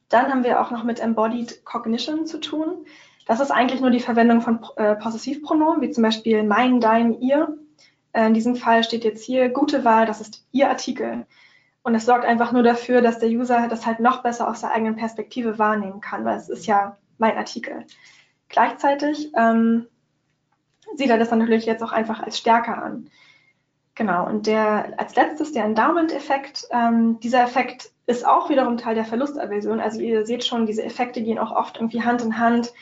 Dann haben wir auch noch mit Embodied Cognition zu tun. Das ist eigentlich nur die Verwendung von äh, Possessivpronomen, wie zum Beispiel mein, dein, ihr. Äh, in diesem Fall steht jetzt hier gute Wahl, das ist Ihr Artikel. Und es sorgt einfach nur dafür, dass der User das halt noch besser aus der eigenen Perspektive wahrnehmen kann, weil es ist ja mein Artikel. Gleichzeitig ähm, sieht er das dann natürlich jetzt auch einfach als stärker an. Genau, und der als letztes der Endowment-Effekt. Ähm, dieser Effekt ist auch wiederum Teil der Verlustaversion. Also ihr seht schon, diese Effekte gehen auch oft irgendwie Hand in Hand.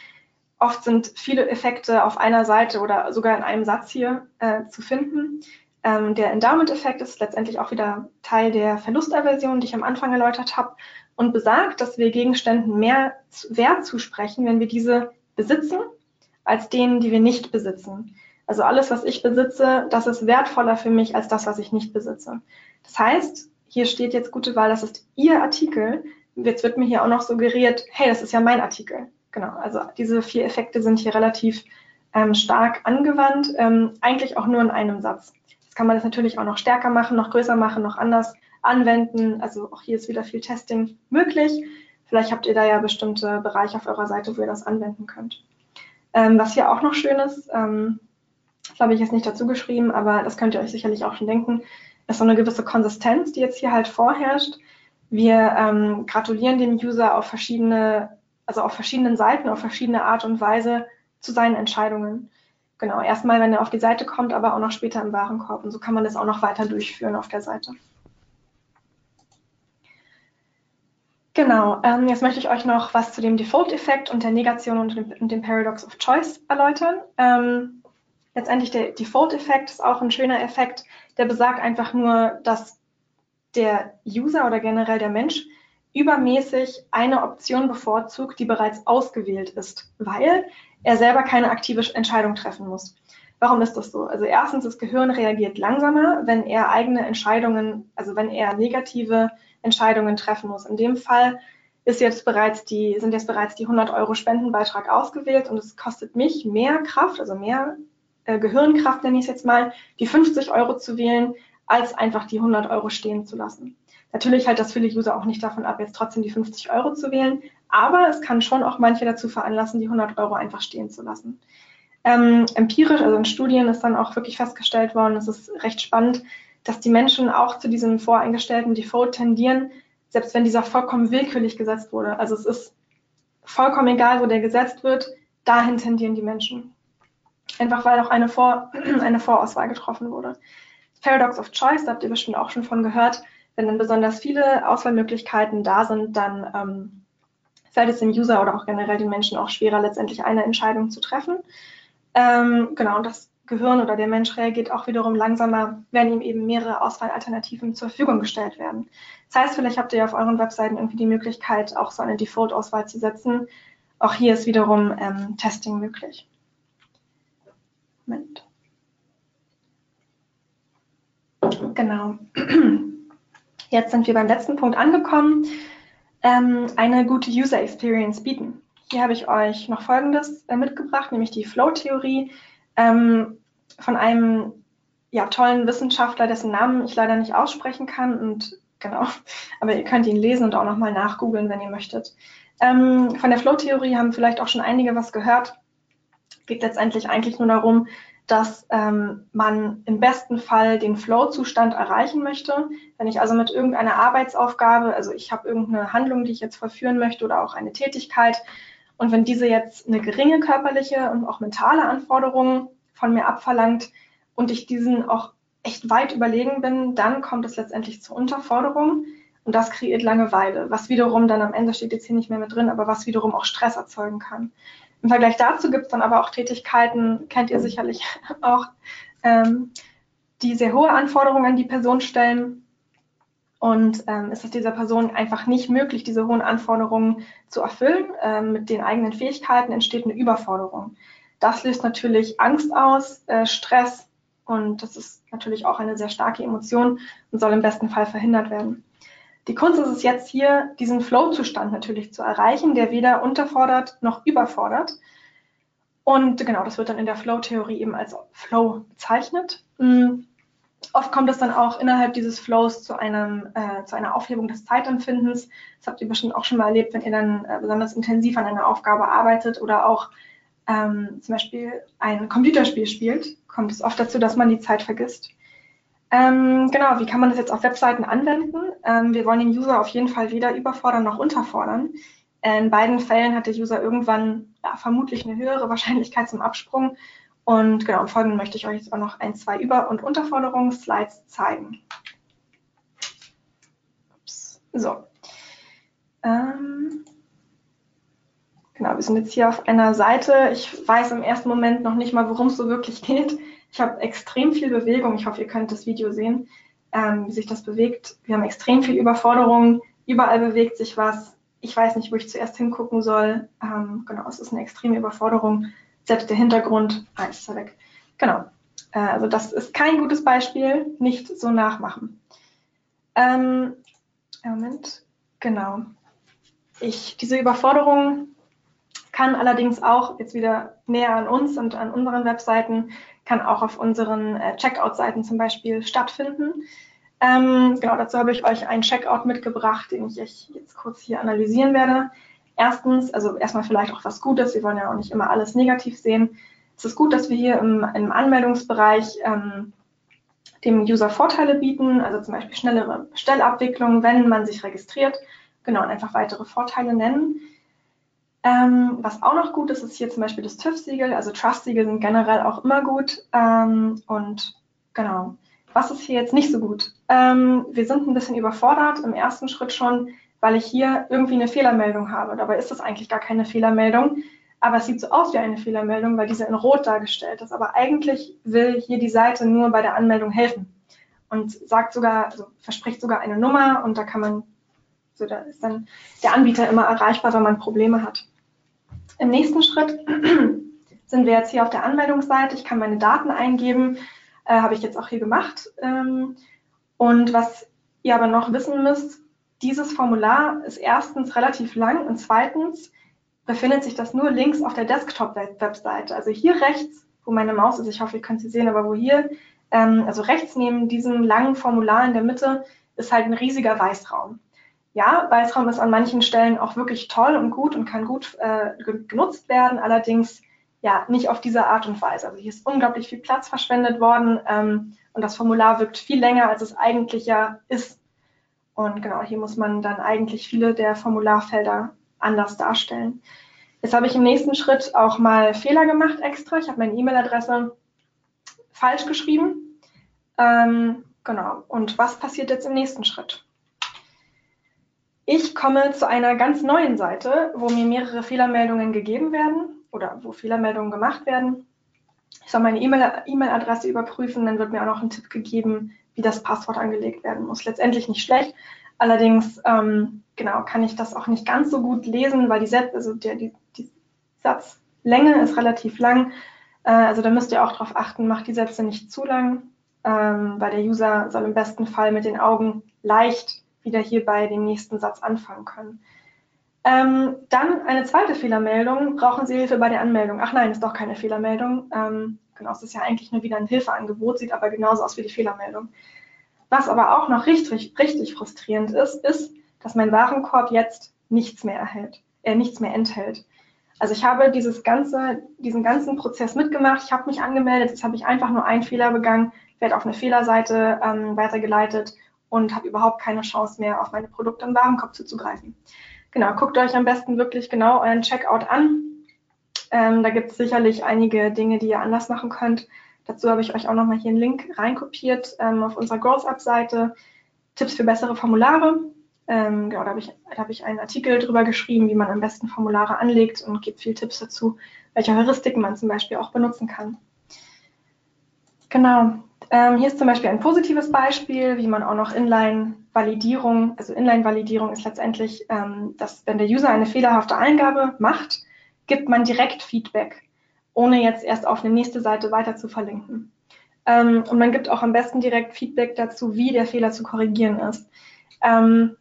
Oft sind viele Effekte auf einer Seite oder sogar in einem Satz hier äh, zu finden. Ähm, der Endowment-Effekt ist letztendlich auch wieder Teil der Verlustaversion, die ich am Anfang erläutert habe, und besagt, dass wir Gegenständen mehr Wert zusprechen, wenn wir diese besitzen, als denen, die wir nicht besitzen. Also alles, was ich besitze, das ist wertvoller für mich als das, was ich nicht besitze. Das heißt, hier steht jetzt gute Wahl, das ist Ihr Artikel. Jetzt wird mir hier auch noch suggeriert, hey, das ist ja mein Artikel. Genau, also diese vier Effekte sind hier relativ ähm, stark angewandt, ähm, eigentlich auch nur in einem Satz. Jetzt kann man das natürlich auch noch stärker machen, noch größer machen, noch anders anwenden. Also auch hier ist wieder viel Testing möglich. Vielleicht habt ihr da ja bestimmte Bereiche auf eurer Seite, wo ihr das anwenden könnt. Ähm, was hier auch noch schön ist, ähm, das habe ich jetzt nicht dazu geschrieben, aber das könnt ihr euch sicherlich auch schon denken, ist so eine gewisse Konsistenz, die jetzt hier halt vorherrscht. Wir ähm, gratulieren dem User auf verschiedene, also auf verschiedenen Seiten, auf verschiedene Art und Weise zu seinen Entscheidungen. Genau, erstmal, wenn er auf die Seite kommt, aber auch noch später im Warenkorb. Und so kann man das auch noch weiter durchführen auf der Seite. Genau, ähm, jetzt möchte ich euch noch was zu dem Default-Effekt und der Negation und dem, und dem Paradox of Choice erläutern. Ähm, letztendlich der Default-Effekt ist auch ein schöner Effekt, der besagt einfach nur, dass der User oder generell der Mensch übermäßig eine Option bevorzugt, die bereits ausgewählt ist, weil er selber keine aktive Entscheidung treffen muss. Warum ist das so? Also erstens, das Gehirn reagiert langsamer, wenn er eigene Entscheidungen, also wenn er negative Entscheidungen treffen muss. In dem Fall ist jetzt bereits die, sind jetzt bereits die 100 Euro Spendenbeitrag ausgewählt und es kostet mich mehr Kraft, also mehr äh, Gehirnkraft nenne ich es jetzt mal, die 50 Euro zu wählen, als einfach die 100 Euro stehen zu lassen. Natürlich hält das viele User auch nicht davon ab, jetzt trotzdem die 50 Euro zu wählen, aber es kann schon auch manche dazu veranlassen, die 100 Euro einfach stehen zu lassen. Ähm, empirisch, also in Studien ist dann auch wirklich festgestellt worden, es ist recht spannend, dass die Menschen auch zu diesem voreingestellten Default tendieren, selbst wenn dieser vollkommen willkürlich gesetzt wurde. Also es ist vollkommen egal, wo der gesetzt wird, dahin tendieren die Menschen. Einfach weil auch eine, Vor eine Vorauswahl getroffen wurde. Paradox of Choice, da habt ihr bestimmt auch schon von gehört. Wenn dann besonders viele Auswahlmöglichkeiten da sind, dann ähm, fällt es dem User oder auch generell den Menschen auch schwerer, letztendlich eine Entscheidung zu treffen. Ähm, genau, und das Gehirn oder der Mensch reagiert auch wiederum langsamer, wenn ihm eben mehrere Auswahlalternativen zur Verfügung gestellt werden. Das heißt, vielleicht habt ihr auf euren Webseiten irgendwie die Möglichkeit, auch so eine Default-Auswahl zu setzen. Auch hier ist wiederum ähm, Testing möglich. Moment. Genau. Jetzt sind wir beim letzten Punkt angekommen. Ähm, eine gute User Experience bieten. Hier habe ich euch noch Folgendes äh, mitgebracht, nämlich die Flow-Theorie ähm, von einem ja, tollen Wissenschaftler, dessen Namen ich leider nicht aussprechen kann. Und genau, aber ihr könnt ihn lesen und auch nochmal nachgoogeln, wenn ihr möchtet. Ähm, von der Flow-Theorie haben vielleicht auch schon einige was gehört. Geht letztendlich eigentlich nur darum, dass ähm, man im besten Fall den Flow-Zustand erreichen möchte. Wenn ich also mit irgendeiner Arbeitsaufgabe, also ich habe irgendeine Handlung, die ich jetzt verführen möchte oder auch eine Tätigkeit, und wenn diese jetzt eine geringe körperliche und auch mentale Anforderung von mir abverlangt und ich diesen auch echt weit überlegen bin, dann kommt es letztendlich zur Unterforderung und das kreiert Langeweile, was wiederum dann am Ende steht jetzt hier nicht mehr mit drin, aber was wiederum auch Stress erzeugen kann. Im Vergleich dazu gibt es dann aber auch Tätigkeiten, kennt ihr sicherlich auch, ähm, die sehr hohe Anforderungen an die Person stellen. Und ähm, ist es dieser Person einfach nicht möglich, diese hohen Anforderungen zu erfüllen. Ähm, mit den eigenen Fähigkeiten entsteht eine Überforderung. Das löst natürlich Angst aus, äh, Stress und das ist natürlich auch eine sehr starke Emotion und soll im besten Fall verhindert werden. Die Kunst ist es jetzt hier, diesen Flow-Zustand natürlich zu erreichen, der weder unterfordert noch überfordert. Und genau, das wird dann in der Flow-Theorie eben als Flow bezeichnet. Mhm. Oft kommt es dann auch innerhalb dieses Flows zu, einem, äh, zu einer Aufhebung des Zeitempfindens. Das habt ihr bestimmt auch schon mal erlebt, wenn ihr dann äh, besonders intensiv an einer Aufgabe arbeitet oder auch ähm, zum Beispiel ein Computerspiel spielt, kommt es oft dazu, dass man die Zeit vergisst. Ähm, genau, wie kann man das jetzt auf Webseiten anwenden? Ähm, wir wollen den User auf jeden Fall weder überfordern noch unterfordern. In beiden Fällen hat der User irgendwann ja, vermutlich eine höhere Wahrscheinlichkeit zum Absprung. Und genau, im Folgenden möchte ich euch jetzt auch noch ein, zwei Über- und Unterforderungsslides zeigen. Ups. So. Ähm, genau, wir sind jetzt hier auf einer Seite. Ich weiß im ersten Moment noch nicht mal, worum es so wirklich geht. Ich habe extrem viel Bewegung. Ich hoffe, ihr könnt das Video sehen, ähm, wie sich das bewegt. Wir haben extrem viel Überforderung. Überall bewegt sich was. Ich weiß nicht, wo ich zuerst hingucken soll. Ähm, genau, es ist eine extreme Überforderung. Selbst der Hintergrund, ah, ist er weg. Genau. Äh, also das ist kein gutes Beispiel. Nicht so nachmachen. Ähm, Moment. Genau. Ich, diese Überforderung kann allerdings auch jetzt wieder näher an uns und an unseren Webseiten kann auch auf unseren äh, Checkout-Seiten zum Beispiel stattfinden. Ähm, genau, dazu habe ich euch einen Checkout mitgebracht, den ich jetzt kurz hier analysieren werde. Erstens, also erstmal vielleicht auch was Gutes. Wir wollen ja auch nicht immer alles negativ sehen. Es ist gut, dass wir hier im, im Anmeldungsbereich ähm, dem User Vorteile bieten, also zum Beispiel schnellere Bestellabwicklung, wenn man sich registriert. Genau, und einfach weitere Vorteile nennen. Ähm, was auch noch gut ist, ist hier zum Beispiel das TÜV-Siegel. Also Trust-Siegel sind generell auch immer gut. Ähm, und genau, was ist hier jetzt nicht so gut? Ähm, wir sind ein bisschen überfordert im ersten Schritt schon, weil ich hier irgendwie eine Fehlermeldung habe. Dabei ist das eigentlich gar keine Fehlermeldung. Aber es sieht so aus wie eine Fehlermeldung, weil diese in Rot dargestellt ist. Aber eigentlich will hier die Seite nur bei der Anmeldung helfen und sagt sogar, also verspricht sogar eine Nummer und da kann man Also da ist dann der Anbieter immer erreichbar, wenn man Probleme hat. Im nächsten Schritt sind wir jetzt hier auf der Anmeldungsseite. Ich kann meine Daten eingeben, äh, habe ich jetzt auch hier gemacht. Ähm, und was ihr aber noch wissen müsst, dieses Formular ist erstens relativ lang und zweitens befindet sich das nur links auf der Desktop-Webseite. Also hier rechts, wo meine Maus ist, ich hoffe, ihr könnt sie sehen, aber wo hier, ähm, also rechts neben diesem langen Formular in der Mitte, ist halt ein riesiger Weißraum. Ja, Weißraum ist an manchen Stellen auch wirklich toll und gut und kann gut äh, genutzt werden, allerdings ja nicht auf diese Art und Weise. Also hier ist unglaublich viel Platz verschwendet worden ähm, und das Formular wirkt viel länger, als es eigentlich ja ist. Und genau, hier muss man dann eigentlich viele der Formularfelder anders darstellen. Jetzt habe ich im nächsten Schritt auch mal Fehler gemacht extra. Ich habe meine E-Mail-Adresse falsch geschrieben. Ähm, genau. Und was passiert jetzt im nächsten Schritt? Ich komme zu einer ganz neuen Seite, wo mir mehrere Fehlermeldungen gegeben werden oder wo Fehlermeldungen gemacht werden. Ich soll meine E-Mail-Adresse überprüfen, dann wird mir auch noch ein Tipp gegeben, wie das Passwort angelegt werden muss. Letztendlich nicht schlecht. Allerdings ähm, genau kann ich das auch nicht ganz so gut lesen, weil die, Set also der, die, die Satzlänge ist relativ lang. Äh, also da müsst ihr auch darauf achten, macht die Sätze nicht zu lang, ähm, weil der User soll im besten Fall mit den Augen leicht wieder hier bei dem nächsten Satz anfangen können. Ähm, dann eine zweite Fehlermeldung. Brauchen Sie Hilfe bei der Anmeldung? Ach nein, ist doch keine Fehlermeldung. Ähm, genau, es ist ja eigentlich nur wieder ein Hilfeangebot, sieht aber genauso aus wie die Fehlermeldung. Was aber auch noch richtig, richtig frustrierend ist, ist, dass mein Warenkorb jetzt nichts mehr erhält, äh, nichts mehr enthält. Also ich habe dieses ganze, diesen ganzen Prozess mitgemacht, ich habe mich angemeldet, jetzt habe ich einfach nur einen Fehler begangen, werde auf eine Fehlerseite ähm, weitergeleitet und habe überhaupt keine Chance mehr, auf meine Produkte im Warenkorb zuzugreifen. Genau, guckt euch am besten wirklich genau euren Checkout an. Ähm, da gibt es sicherlich einige Dinge, die ihr anders machen könnt. Dazu habe ich euch auch nochmal hier einen Link reinkopiert ähm, auf unserer Growth Up Seite. Tipps für bessere Formulare. Ähm, genau, da habe ich, hab ich einen Artikel drüber geschrieben, wie man am besten Formulare anlegt und gibt viel Tipps dazu, welche Heuristiken man zum Beispiel auch benutzen kann. Genau. Ähm, hier ist zum Beispiel ein positives Beispiel, wie man auch noch Inline-Validierung, also Inline-Validierung ist letztendlich, ähm, dass wenn der User eine fehlerhafte Eingabe macht, gibt man direkt Feedback ohne jetzt erst auf eine nächste Seite weiter zu verlinken. Ähm, und man gibt auch am besten direkt Feedback dazu, wie der Fehler zu korrigieren ist. Ähm,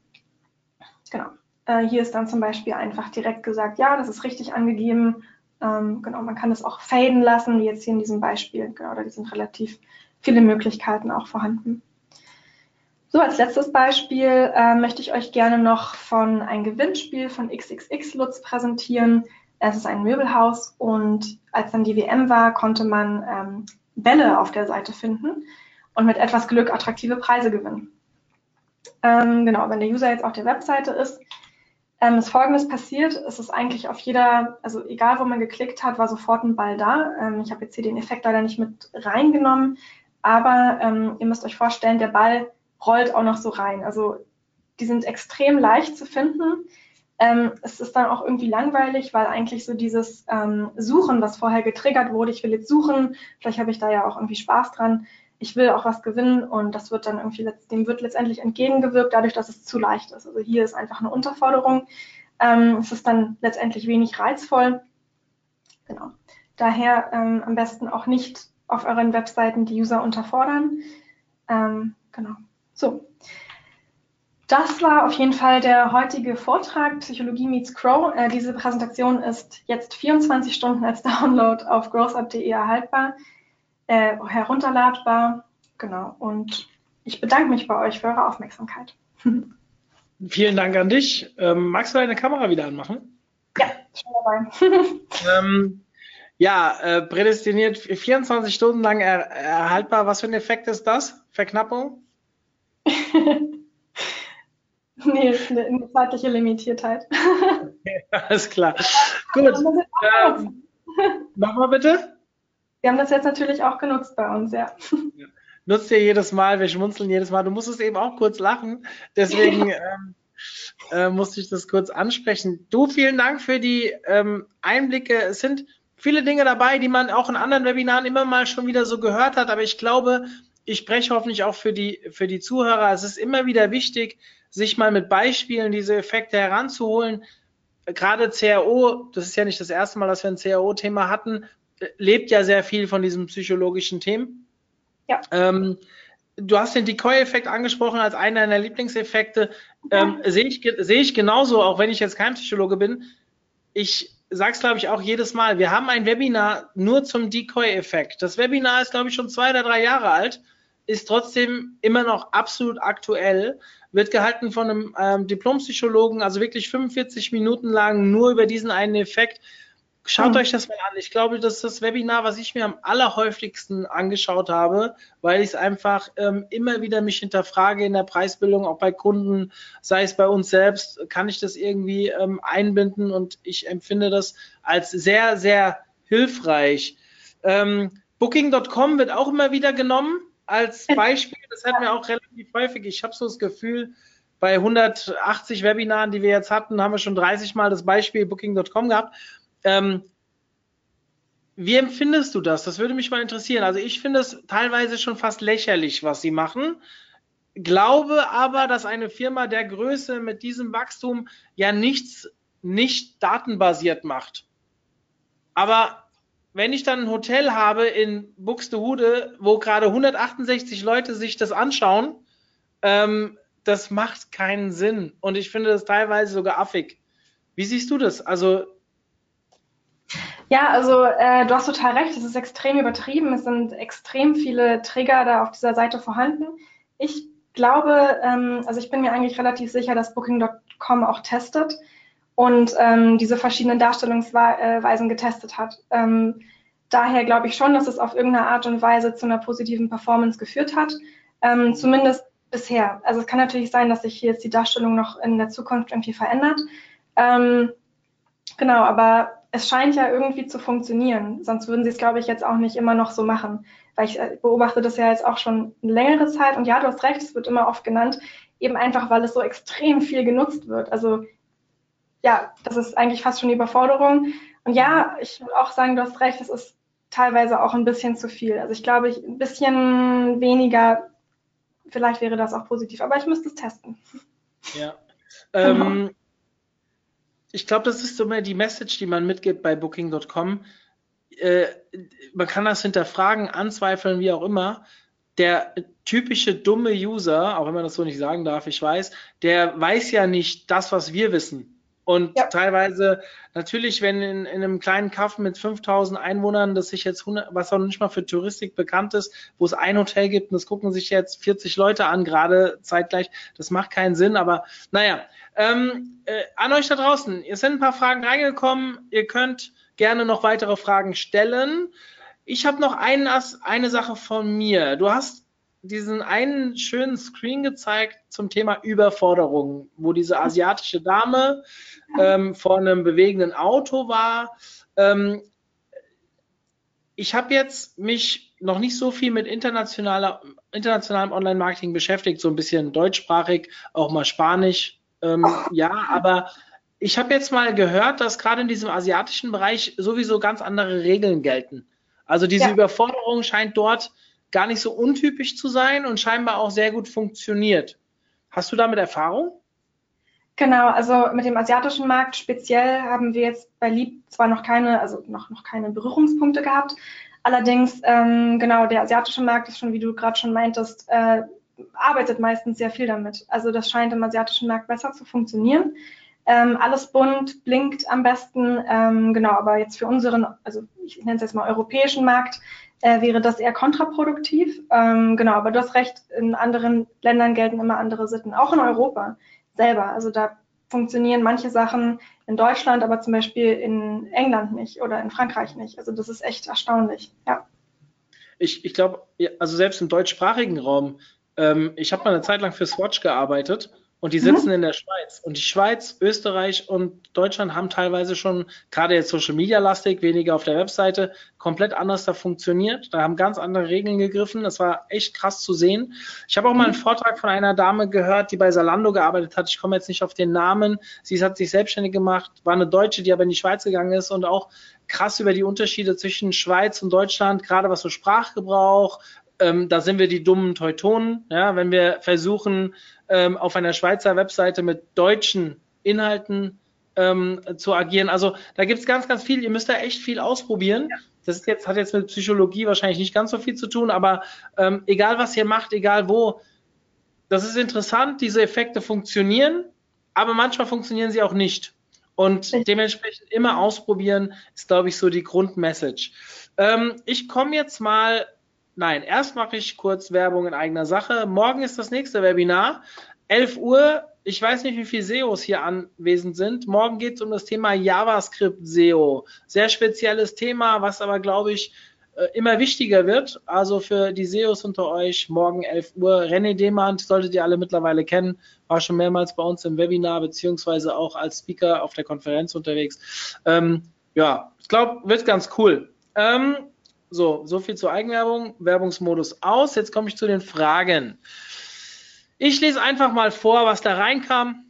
genau. Äh, hier ist dann zum Beispiel einfach direkt gesagt, ja, das ist richtig angegeben. Ähm, genau, man kann es auch faden lassen, wie jetzt hier in diesem Beispiel. Genau, da sind relativ viele Möglichkeiten auch vorhanden. So, als letztes Beispiel äh, möchte ich euch gerne noch von einem Gewinnspiel von XXX Lutz präsentieren. Es ist ein Möbelhaus und als dann die WM war, konnte man ähm, Bälle auf der Seite finden und mit etwas Glück attraktive Preise gewinnen. Ähm, genau, wenn der User jetzt auf der Webseite ist, ähm, ist Folgendes passiert. Es ist eigentlich auf jeder, also egal wo man geklickt hat, war sofort ein Ball da. Ähm, ich habe jetzt hier den Effekt leider nicht mit reingenommen, aber ähm, ihr müsst euch vorstellen, der Ball rollt auch noch so rein. Also die sind extrem leicht zu finden. Ähm, es ist dann auch irgendwie langweilig, weil eigentlich so dieses ähm, Suchen, was vorher getriggert wurde, ich will jetzt suchen, vielleicht habe ich da ja auch irgendwie Spaß dran, ich will auch was gewinnen und das wird dann irgendwie, dem wird letztendlich entgegengewirkt, dadurch, dass es zu leicht ist. Also hier ist einfach eine Unterforderung. Ähm, es ist dann letztendlich wenig reizvoll. Genau. Daher ähm, am besten auch nicht auf euren Webseiten die User unterfordern. Ähm, genau. So. Das war auf jeden Fall der heutige Vortrag Psychologie meets Crow. Äh, diese Präsentation ist jetzt 24 Stunden als Download auf growthup.de erhaltbar, äh, herunterladbar. Genau. Und ich bedanke mich bei euch für eure Aufmerksamkeit. Vielen Dank an dich. Ähm, magst du deine Kamera wieder anmachen? Ja, schon dabei. ähm, ja, äh, prädestiniert 24 Stunden lang er erhaltbar. Was für ein Effekt ist das? Verknappung? Nee, eine, eine zeitliche Limitiertheit. alles klar. Gut. Ähm, Nochmal bitte? Wir haben das jetzt natürlich auch genutzt bei uns, ja. ja. Nutzt ihr jedes Mal, wir schmunzeln jedes Mal. Du musstest eben auch kurz lachen, deswegen ähm, äh, musste ich das kurz ansprechen. Du, vielen Dank für die ähm, Einblicke. Es sind viele Dinge dabei, die man auch in anderen Webinaren immer mal schon wieder so gehört hat, aber ich glaube, ich spreche hoffentlich auch für die, für die Zuhörer. Es ist immer wieder wichtig, sich mal mit Beispielen diese Effekte heranzuholen. Gerade CRO, das ist ja nicht das erste Mal, dass wir ein CRO-Thema hatten, lebt ja sehr viel von diesen psychologischen Themen. Ja. Ähm, du hast den Decoy-Effekt angesprochen als einen deiner Lieblingseffekte. Ähm, Sehe ich, seh ich genauso, auch wenn ich jetzt kein Psychologe bin. Ich sage es, glaube ich, auch jedes Mal. Wir haben ein Webinar nur zum Decoy-Effekt. Das Webinar ist, glaube ich, schon zwei oder drei Jahre alt, ist trotzdem immer noch absolut aktuell, wird gehalten von einem ähm, Diplompsychologen, also wirklich 45 Minuten lang nur über diesen einen Effekt. Schaut mhm. euch das mal an. Ich glaube, das ist das Webinar, was ich mir am allerhäufigsten angeschaut habe, weil ich es einfach ähm, immer wieder mich hinterfrage in der Preisbildung, auch bei Kunden, sei es bei uns selbst, kann ich das irgendwie ähm, einbinden und ich empfinde das als sehr, sehr hilfreich. Ähm, Booking.com wird auch immer wieder genommen als Beispiel. Das hatten wir auch relativ häufig. Ich habe so das Gefühl, bei 180 Webinaren, die wir jetzt hatten, haben wir schon 30 Mal das Beispiel Booking.com gehabt. Ähm, wie empfindest du das? Das würde mich mal interessieren. Also ich finde es teilweise schon fast lächerlich, was sie machen. Glaube aber, dass eine Firma der Größe mit diesem Wachstum ja nichts nicht datenbasiert macht. Aber wenn ich dann ein Hotel habe in Buxtehude, wo gerade 168 Leute sich das anschauen, ähm, das macht keinen Sinn. Und ich finde das teilweise sogar affig. Wie siehst du das? Also ja, also äh, du hast total recht, es ist extrem übertrieben. Es sind extrem viele Trigger da auf dieser Seite vorhanden. Ich glaube, ähm, also ich bin mir eigentlich relativ sicher, dass Booking.com auch testet und ähm, diese verschiedenen Darstellungsweisen getestet hat. Ähm, daher glaube ich schon, dass es auf irgendeine Art und Weise zu einer positiven Performance geführt hat. Ähm, zumindest bisher. Also es kann natürlich sein, dass sich jetzt die Darstellung noch in der Zukunft irgendwie verändert. Ähm, genau, aber es scheint ja irgendwie zu funktionieren. Sonst würden sie es, glaube ich, jetzt auch nicht immer noch so machen. Weil ich äh, beobachte das ja jetzt auch schon eine längere Zeit. Und ja, du hast recht, es wird immer oft genannt, eben einfach, weil es so extrem viel genutzt wird. Also ja, das ist eigentlich fast schon die Überforderung. Und ja, ich will auch sagen, du hast recht, es ist teilweise auch ein bisschen zu viel. Also ich glaube, ich, ein bisschen weniger, vielleicht wäre das auch positiv, aber ich müsste es testen. Ja. Ähm, ich glaube, das ist so mehr die Message, die man mitgibt bei Booking.com. Äh, man kann das hinterfragen, anzweifeln, wie auch immer. Der typische dumme User, auch wenn man das so nicht sagen darf, ich weiß, der weiß ja nicht das, was wir wissen. Und ja. teilweise, natürlich, wenn in, in, einem kleinen Kaff mit 5000 Einwohnern, das sich jetzt 100, was auch nicht mal für Touristik bekannt ist, wo es ein Hotel gibt und das gucken sich jetzt 40 Leute an, gerade zeitgleich, das macht keinen Sinn, aber naja, ähm, äh, an euch da draußen, ihr sind ein paar Fragen reingekommen, ihr könnt gerne noch weitere Fragen stellen. Ich habe noch einen, eine Sache von mir. Du hast diesen einen schönen Screen gezeigt zum Thema Überforderung, wo diese asiatische Dame ähm, vor einem bewegenden Auto war. Ähm, ich habe jetzt mich noch nicht so viel mit internationaler, internationalem Online-Marketing beschäftigt, so ein bisschen deutschsprachig, auch mal Spanisch. Ähm, ja, aber ich habe jetzt mal gehört, dass gerade in diesem asiatischen Bereich sowieso ganz andere Regeln gelten. Also diese ja. Überforderung scheint dort gar nicht so untypisch zu sein und scheinbar auch sehr gut funktioniert. Hast du damit Erfahrung? Genau, also mit dem asiatischen Markt speziell haben wir jetzt bei Lieb zwar noch keine, also noch, noch keine Berührungspunkte gehabt. Allerdings, ähm, genau, der asiatische Markt ist schon, wie du gerade schon meintest, äh, arbeitet meistens sehr viel damit. Also das scheint im asiatischen Markt besser zu funktionieren. Ähm, alles bunt, blinkt am besten. Ähm, genau, aber jetzt für unseren, also ich nenne es jetzt mal europäischen Markt, äh, wäre das eher kontraproduktiv. Ähm, genau, aber du hast recht, in anderen Ländern gelten immer andere Sitten, auch in Europa selber. Also da funktionieren manche Sachen in Deutschland, aber zum Beispiel in England nicht oder in Frankreich nicht. Also das ist echt erstaunlich, ja. Ich, ich glaube, also selbst im deutschsprachigen Raum, ähm, ich habe mal eine Zeit lang für Swatch gearbeitet und die sitzen mhm. in der Schweiz. Und die Schweiz, Österreich und Deutschland haben teilweise schon, gerade jetzt Social Media lastig, weniger auf der Webseite, komplett anders da funktioniert. Da haben ganz andere Regeln gegriffen. Das war echt krass zu sehen. Ich habe auch mal einen mhm. Vortrag von einer Dame gehört, die bei Salando gearbeitet hat. Ich komme jetzt nicht auf den Namen. Sie hat sich selbstständig gemacht, war eine Deutsche, die aber in die Schweiz gegangen ist und auch krass über die Unterschiede zwischen Schweiz und Deutschland, gerade was so Sprachgebrauch, ähm, da sind wir die dummen Teutonen. Ja, wenn wir versuchen, ähm, auf einer Schweizer Webseite mit deutschen Inhalten ähm, zu agieren. Also da gibt es ganz, ganz viel. Ihr müsst da echt viel ausprobieren. Ja. Das ist jetzt, hat jetzt mit Psychologie wahrscheinlich nicht ganz so viel zu tun, aber ähm, egal was ihr macht, egal wo, das ist interessant, diese Effekte funktionieren, aber manchmal funktionieren sie auch nicht. Und dementsprechend immer ausprobieren, ist, glaube ich, so die Grundmessage. Ähm, ich komme jetzt mal, nein, erst mache ich kurz Werbung in eigener Sache. Morgen ist das nächste Webinar. 11 Uhr. Ich weiß nicht, wie viele SEOs hier anwesend sind. Morgen geht es um das Thema JavaScript SEO. Sehr spezielles Thema, was aber, glaube ich, äh, immer wichtiger wird. Also für die SEOs unter euch, morgen 11 Uhr. René Demand solltet ihr alle mittlerweile kennen, war schon mehrmals bei uns im Webinar, beziehungsweise auch als Speaker auf der Konferenz unterwegs. Ähm, ja, ich glaube, wird ganz cool. Ähm, so, so viel zur Eigenwerbung. Werbungsmodus aus. Jetzt komme ich zu den Fragen. Ich lese einfach mal vor, was da reinkam.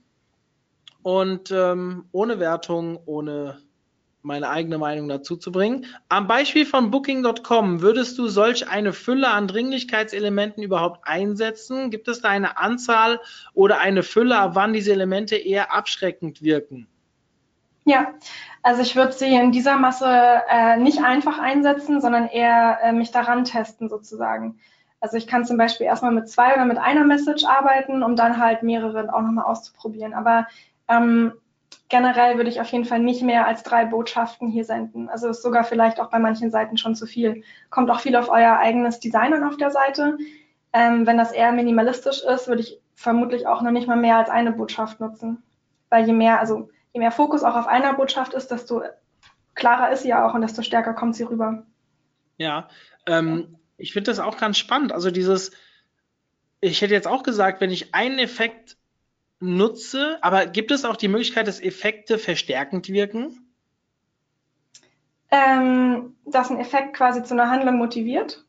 Und ähm, ohne Wertung, ohne meine eigene Meinung dazu zu bringen. Am Beispiel von Booking.com würdest du solch eine Fülle an Dringlichkeitselementen überhaupt einsetzen? Gibt es da eine Anzahl oder eine Fülle, wann diese Elemente eher abschreckend wirken? Ja, also ich würde sie in dieser Masse äh, nicht einfach einsetzen, sondern eher äh, mich daran testen sozusagen. Also ich kann zum Beispiel erstmal mit zwei oder mit einer Message arbeiten, um dann halt mehrere auch nochmal auszuprobieren. Aber ähm, generell würde ich auf jeden Fall nicht mehr als drei Botschaften hier senden. Also ist sogar vielleicht auch bei manchen Seiten schon zu viel. Kommt auch viel auf euer eigenes Design an auf der Seite. Ähm, wenn das eher minimalistisch ist, würde ich vermutlich auch noch nicht mal mehr als eine Botschaft nutzen. Weil je mehr, also je mehr Fokus auch auf einer Botschaft ist, desto klarer ist sie ja auch und desto stärker kommt sie rüber. Ja, ähm, ich finde das auch ganz spannend. Also dieses, ich hätte jetzt auch gesagt, wenn ich einen Effekt nutze, aber gibt es auch die Möglichkeit, dass Effekte verstärkend wirken? Ähm, dass ein Effekt quasi zu einer Handlung motiviert?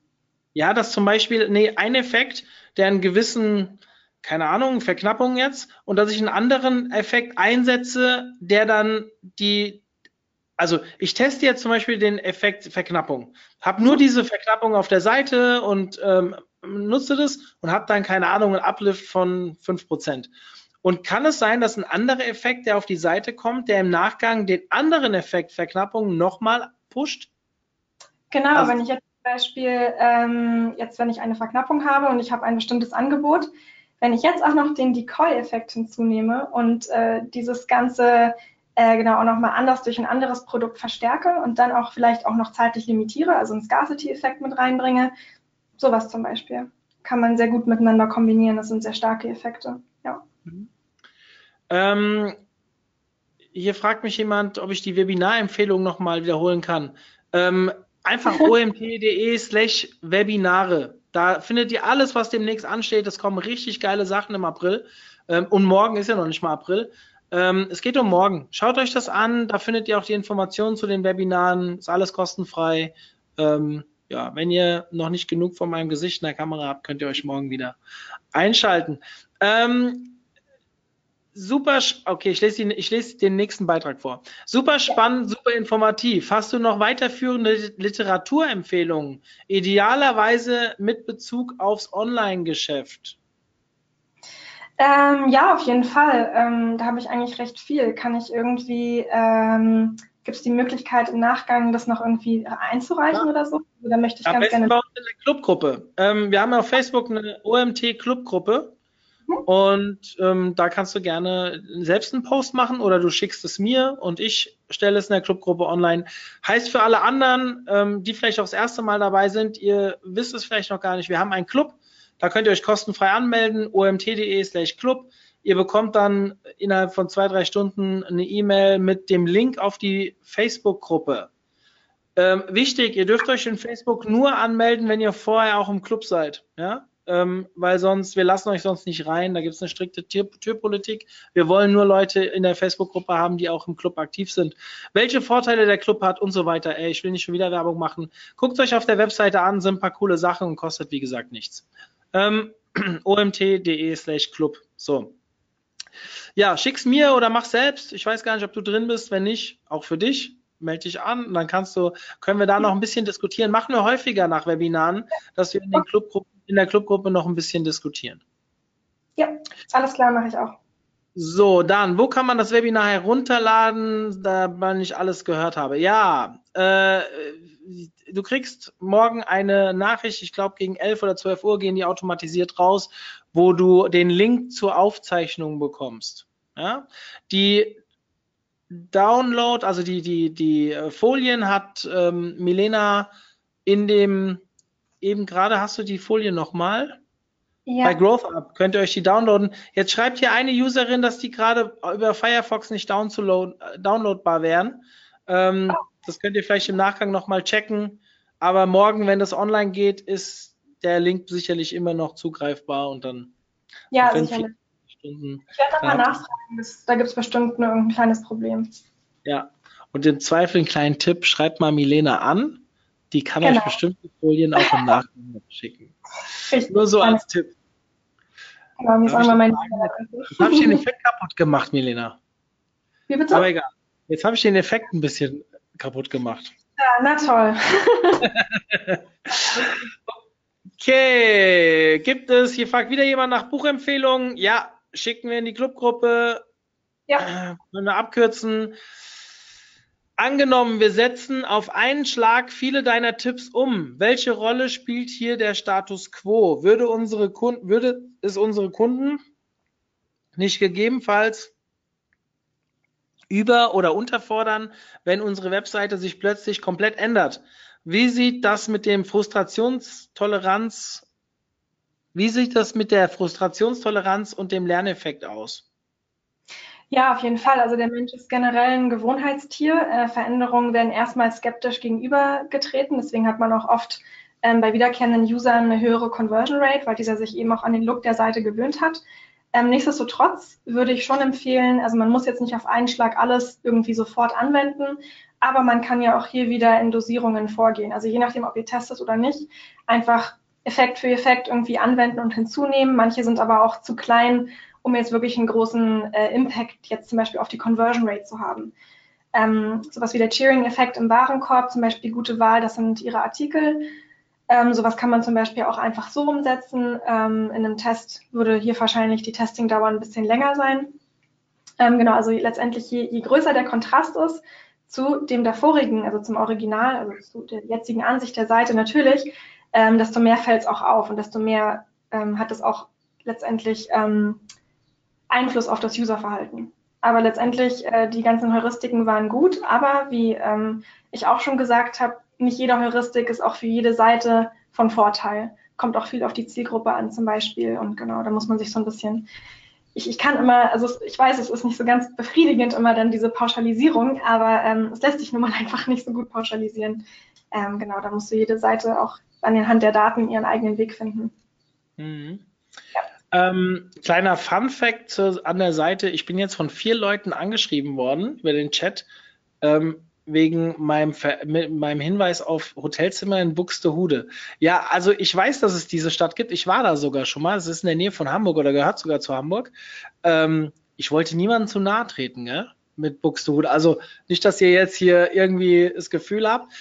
Ja, dass zum Beispiel, nee, ein Effekt, der einen gewissen, keine Ahnung, Verknappung jetzt, und dass ich einen anderen Effekt einsetze, der dann die, also ich teste jetzt zum Beispiel den Effekt Verknappung, habe nur diese Verknappung auf der Seite und ähm, nutze das und habe dann, keine Ahnung, einen Uplift von 5%. Und kann es sein, dass ein anderer Effekt, der auf die Seite kommt, der im Nachgang den anderen Effekt Verknappung nochmal pusht? Genau, also, wenn ich jetzt zum Beispiel, ähm, jetzt wenn ich eine Verknappung habe und ich habe ein bestimmtes Angebot, wenn ich jetzt auch noch den Decoy-Effekt hinzunehme und äh, dieses Ganze äh, genau auch nochmal anders durch ein anderes Produkt verstärke und dann auch vielleicht auch noch zeitlich limitiere, also einen Scarcity-Effekt mit reinbringe, sowas zum Beispiel, kann man sehr gut miteinander kombinieren. Das sind sehr starke Effekte. Ja. Mhm. Ähm, hier fragt mich jemand, ob ich die Webinarempfehlung nochmal wiederholen kann. Ähm, einfach omt.de slash Webinare. Da findet ihr alles, was demnächst ansteht. Es kommen richtig geile Sachen im April. Ähm, und morgen ist ja noch nicht mal April. Ähm, es geht um morgen. Schaut euch das an. Da findet ihr auch die Informationen zu den Webinaren. Ist alles kostenfrei. Ähm, ja, wenn ihr noch nicht genug von meinem Gesicht in der Kamera habt, könnt ihr euch morgen wieder einschalten. Ähm, super, okay, ich lese, die, ich lese den nächsten Beitrag vor. Super spannend, super informativ. Hast du noch weiterführende Literaturempfehlungen? Idealerweise mit Bezug aufs Online-Geschäft. Ähm, ja, auf jeden Fall. Ähm, da habe ich eigentlich recht viel. Kann ich irgendwie, ähm, gibt es die Möglichkeit im Nachgang, das noch irgendwie einzureichen ja. oder so? Oder möchte ich Am ganz gerne. Bei uns in der Clubgruppe. Ähm, wir haben auf Facebook eine OMT-Clubgruppe. Und ähm, da kannst du gerne selbst einen Post machen oder du schickst es mir und ich stelle es in der Clubgruppe online. Heißt für alle anderen, ähm, die vielleicht auch das erste Mal dabei sind, ihr wisst es vielleicht noch gar nicht, wir haben einen Club, da könnt ihr euch kostenfrei anmelden, omt.de slash Club. Ihr bekommt dann innerhalb von zwei, drei Stunden eine E-Mail mit dem Link auf die Facebook-Gruppe. Ähm, wichtig, ihr dürft euch in Facebook nur anmelden, wenn ihr vorher auch im Club seid. Ja? Ähm, weil sonst, wir lassen euch sonst nicht rein. Da gibt es eine strikte Tür Türpolitik. Wir wollen nur Leute in der Facebook-Gruppe haben, die auch im Club aktiv sind. Welche Vorteile der Club hat und so weiter. Ey, ich will nicht schon wieder Werbung machen. Guckt euch auf der Webseite an, sind ein paar coole Sachen und kostet, wie gesagt, nichts. Ähm, omt.de slash Club. So. Ja, schick's mir oder mach selbst. Ich weiß gar nicht, ob du drin bist. Wenn nicht, auch für dich melde dich an und dann kannst du, können wir da noch ein bisschen diskutieren. Machen wir häufiger nach Webinaren, dass wir in, den Clubgruppen, in der Clubgruppe noch ein bisschen diskutieren. Ja, alles klar, mache ich auch. So, dann, wo kann man das Webinar herunterladen, da man nicht alles gehört habe? Ja, äh, du kriegst morgen eine Nachricht, ich glaube gegen 11 oder 12 Uhr gehen die automatisiert raus, wo du den Link zur Aufzeichnung bekommst. Ja? Die Download, also die, die, die äh, Folien hat ähm, Milena in dem, eben gerade hast du die Folie nochmal? Ja. Bei Growth Up könnt ihr euch die downloaden. Jetzt schreibt hier eine Userin, dass die gerade über Firefox nicht äh, downloadbar wären. Ähm, Oh. Das könnt ihr vielleicht im Nachgang nochmal checken. Aber morgen, wenn das online geht, ist der Link sicherlich immer noch zugreifbar und dann Ja, wenn sicherlich. Stunden. Ich werde nochmal Ja. nachfragen. Das, da gibt es bestimmt nur irgendein kleines Problem. Ja. Und im Zweifel einen kleinen Tipp, schreibt mal Milena an. Die kann Genau. euch bestimmt die Folien auch im noch schicken. Richtig. Nur so als Tipp. Genau, mir ist Jetzt habe ich den Effekt kaputt gemacht, Milena. Wie bitte? Aber egal. Jetzt habe ich den Effekt ein bisschen kaputt gemacht. Ja, na toll. Okay, gibt es, hier fragt wieder jemand nach Buchempfehlungen. Ja, schicken wir in die Clubgruppe. Ja. Äh, Können wir abkürzen. Angenommen, wir setzen auf einen Schlag viele deiner Tipps um. Welche Rolle spielt hier der Status quo? Würde, unsere Kunden, würde es unsere Kunden nicht gegebenenfalls über- oder unterfordern, wenn unsere Webseite sich plötzlich komplett ändert? Wie sieht das mit dem Frustrationstoleranz, wie sieht das mit der Frustrationstoleranz und dem Lerneffekt aus? Ja, auf jeden Fall. Also der Mensch ist generell ein Gewohnheitstier. Äh, Veränderungen werden erstmal skeptisch gegenübergetreten. Deswegen hat man auch oft ähm, bei wiederkehrenden Usern eine höhere Conversion Rate, weil dieser sich eben auch an den Look der Seite gewöhnt hat. Ähm, nichtsdestotrotz würde ich schon empfehlen, also man muss jetzt nicht auf einen Schlag alles irgendwie sofort anwenden, aber man kann ja auch hier wieder in Dosierungen vorgehen. Also je nachdem, ob ihr testet oder nicht, einfach Effekt für Effekt irgendwie anwenden und hinzunehmen. Manche sind aber auch zu klein, um jetzt wirklich einen großen äh, Impact jetzt zum Beispiel auf die Conversion Rate zu haben. Ähm, sowas wie der Cheering-Effekt im Warenkorb, zum Beispiel gute Wahl, das sind ihre Artikel. Ähm, sowas kann man zum Beispiel auch einfach so umsetzen. Ähm, in einem Test würde hier wahrscheinlich die Testingdauer ein bisschen länger sein. Ähm, genau, also letztendlich je, je größer der Kontrast ist zu dem davorigen, also zum Original, also zu der jetzigen Ansicht der Seite natürlich, ähm, desto mehr fällt es auch auf und desto mehr ähm, hat es auch letztendlich ähm, Einfluss auf das Userverhalten. Aber letztendlich, äh, die ganzen Heuristiken waren gut, aber wie ähm, ich auch schon gesagt habe, nicht jede Heuristik ist auch für jede Seite von Vorteil. Kommt auch viel auf die Zielgruppe an zum Beispiel. Und genau, da muss man sich so ein bisschen. Ich, ich kann immer, also ich weiß, es ist nicht so ganz befriedigend immer dann diese Pauschalisierung, aber ähm, es lässt sich nun mal einfach nicht so gut pauschalisieren. Ähm, genau, da musst du jede Seite auch an den Hand der Daten ihren eigenen Weg finden. Mhm. Ähm, kleiner Fun Fact an der Seite. Ich bin jetzt von vier Leuten angeschrieben worden über den Chat ähm, wegen meinem, meinem Hinweis auf Hotelzimmer in Buxtehude. Ja, also ich weiß, dass es diese Stadt gibt. Ich war da sogar schon mal. Es ist in der Nähe von Hamburg oder gehört sogar zu Hamburg. Ähm, ich wollte niemandem zu nahe treten, gell? mit Buxtehude. Also nicht, dass ihr jetzt hier irgendwie das Gefühl habt.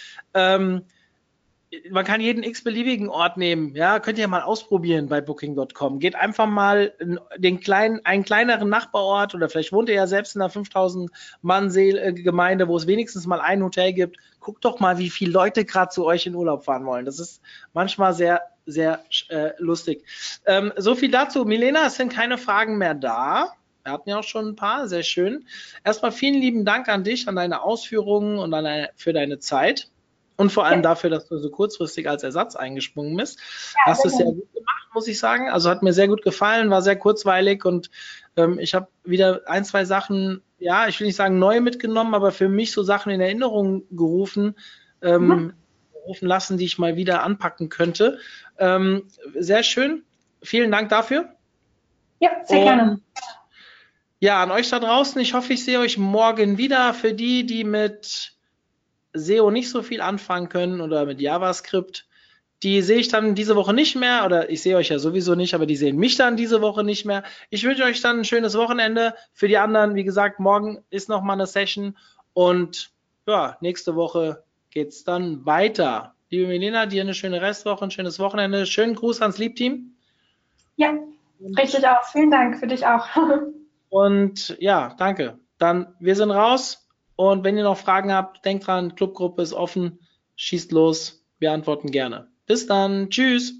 Man kann jeden x-beliebigen Ort nehmen. Ja, könnt ihr mal ausprobieren bei Booking.com. Geht einfach mal in den kleinen, einen kleineren Nachbarort oder vielleicht wohnt ihr ja selbst in einer 5000 Mann Gemeinde, wo es wenigstens mal ein Hotel gibt. Guckt doch mal, wie viele Leute gerade zu euch in Urlaub fahren wollen. Das ist manchmal sehr, sehr äh, lustig. Ähm, so viel dazu. Milena, es sind keine Fragen mehr da. Wir hatten ja auch schon ein paar, sehr schön. Erstmal vielen lieben Dank an dich, an deine Ausführungen und an deine, für deine Zeit. Und vor allem dafür, dass du so kurzfristig als Ersatz eingesprungen bist. Hast es sehr gut gemacht, muss ich sagen. Also hat mir sehr gut gefallen, war sehr kurzweilig und ähm, ich habe wieder ein, zwei Sachen, ja, ich will nicht sagen neu mitgenommen, aber für mich so Sachen in Erinnerung gerufen, ähm, Mhm. gerufen lassen, die ich mal wieder anpacken könnte. Ähm, sehr schön. Vielen Dank dafür. Ja, sehr Und gerne. Ja, an euch da draußen. Ich hoffe, ich sehe euch morgen wieder. Für die, die mit SEO nicht so viel anfangen können oder mit JavaScript, die sehe ich dann diese Woche nicht mehr. Oder ich sehe euch ja sowieso nicht, aber die sehen mich dann diese Woche nicht mehr. Ich wünsche euch dann ein schönes Wochenende. Für die anderen, wie gesagt, morgen ist noch mal eine Session. Und ja, nächste Woche geht's dann weiter. Liebe Melina, dir eine schöne Restwoche, ein schönes Wochenende. Schönen Gruß ans Liebteam. Ja, richtig aus. Vielen Dank für dich auch. Und ja, danke. Dann, wir sind raus. Und wenn ihr noch Fragen habt, denkt dran, Clubgruppe ist offen. Schießt los. Wir antworten gerne. Bis dann. Tschüss.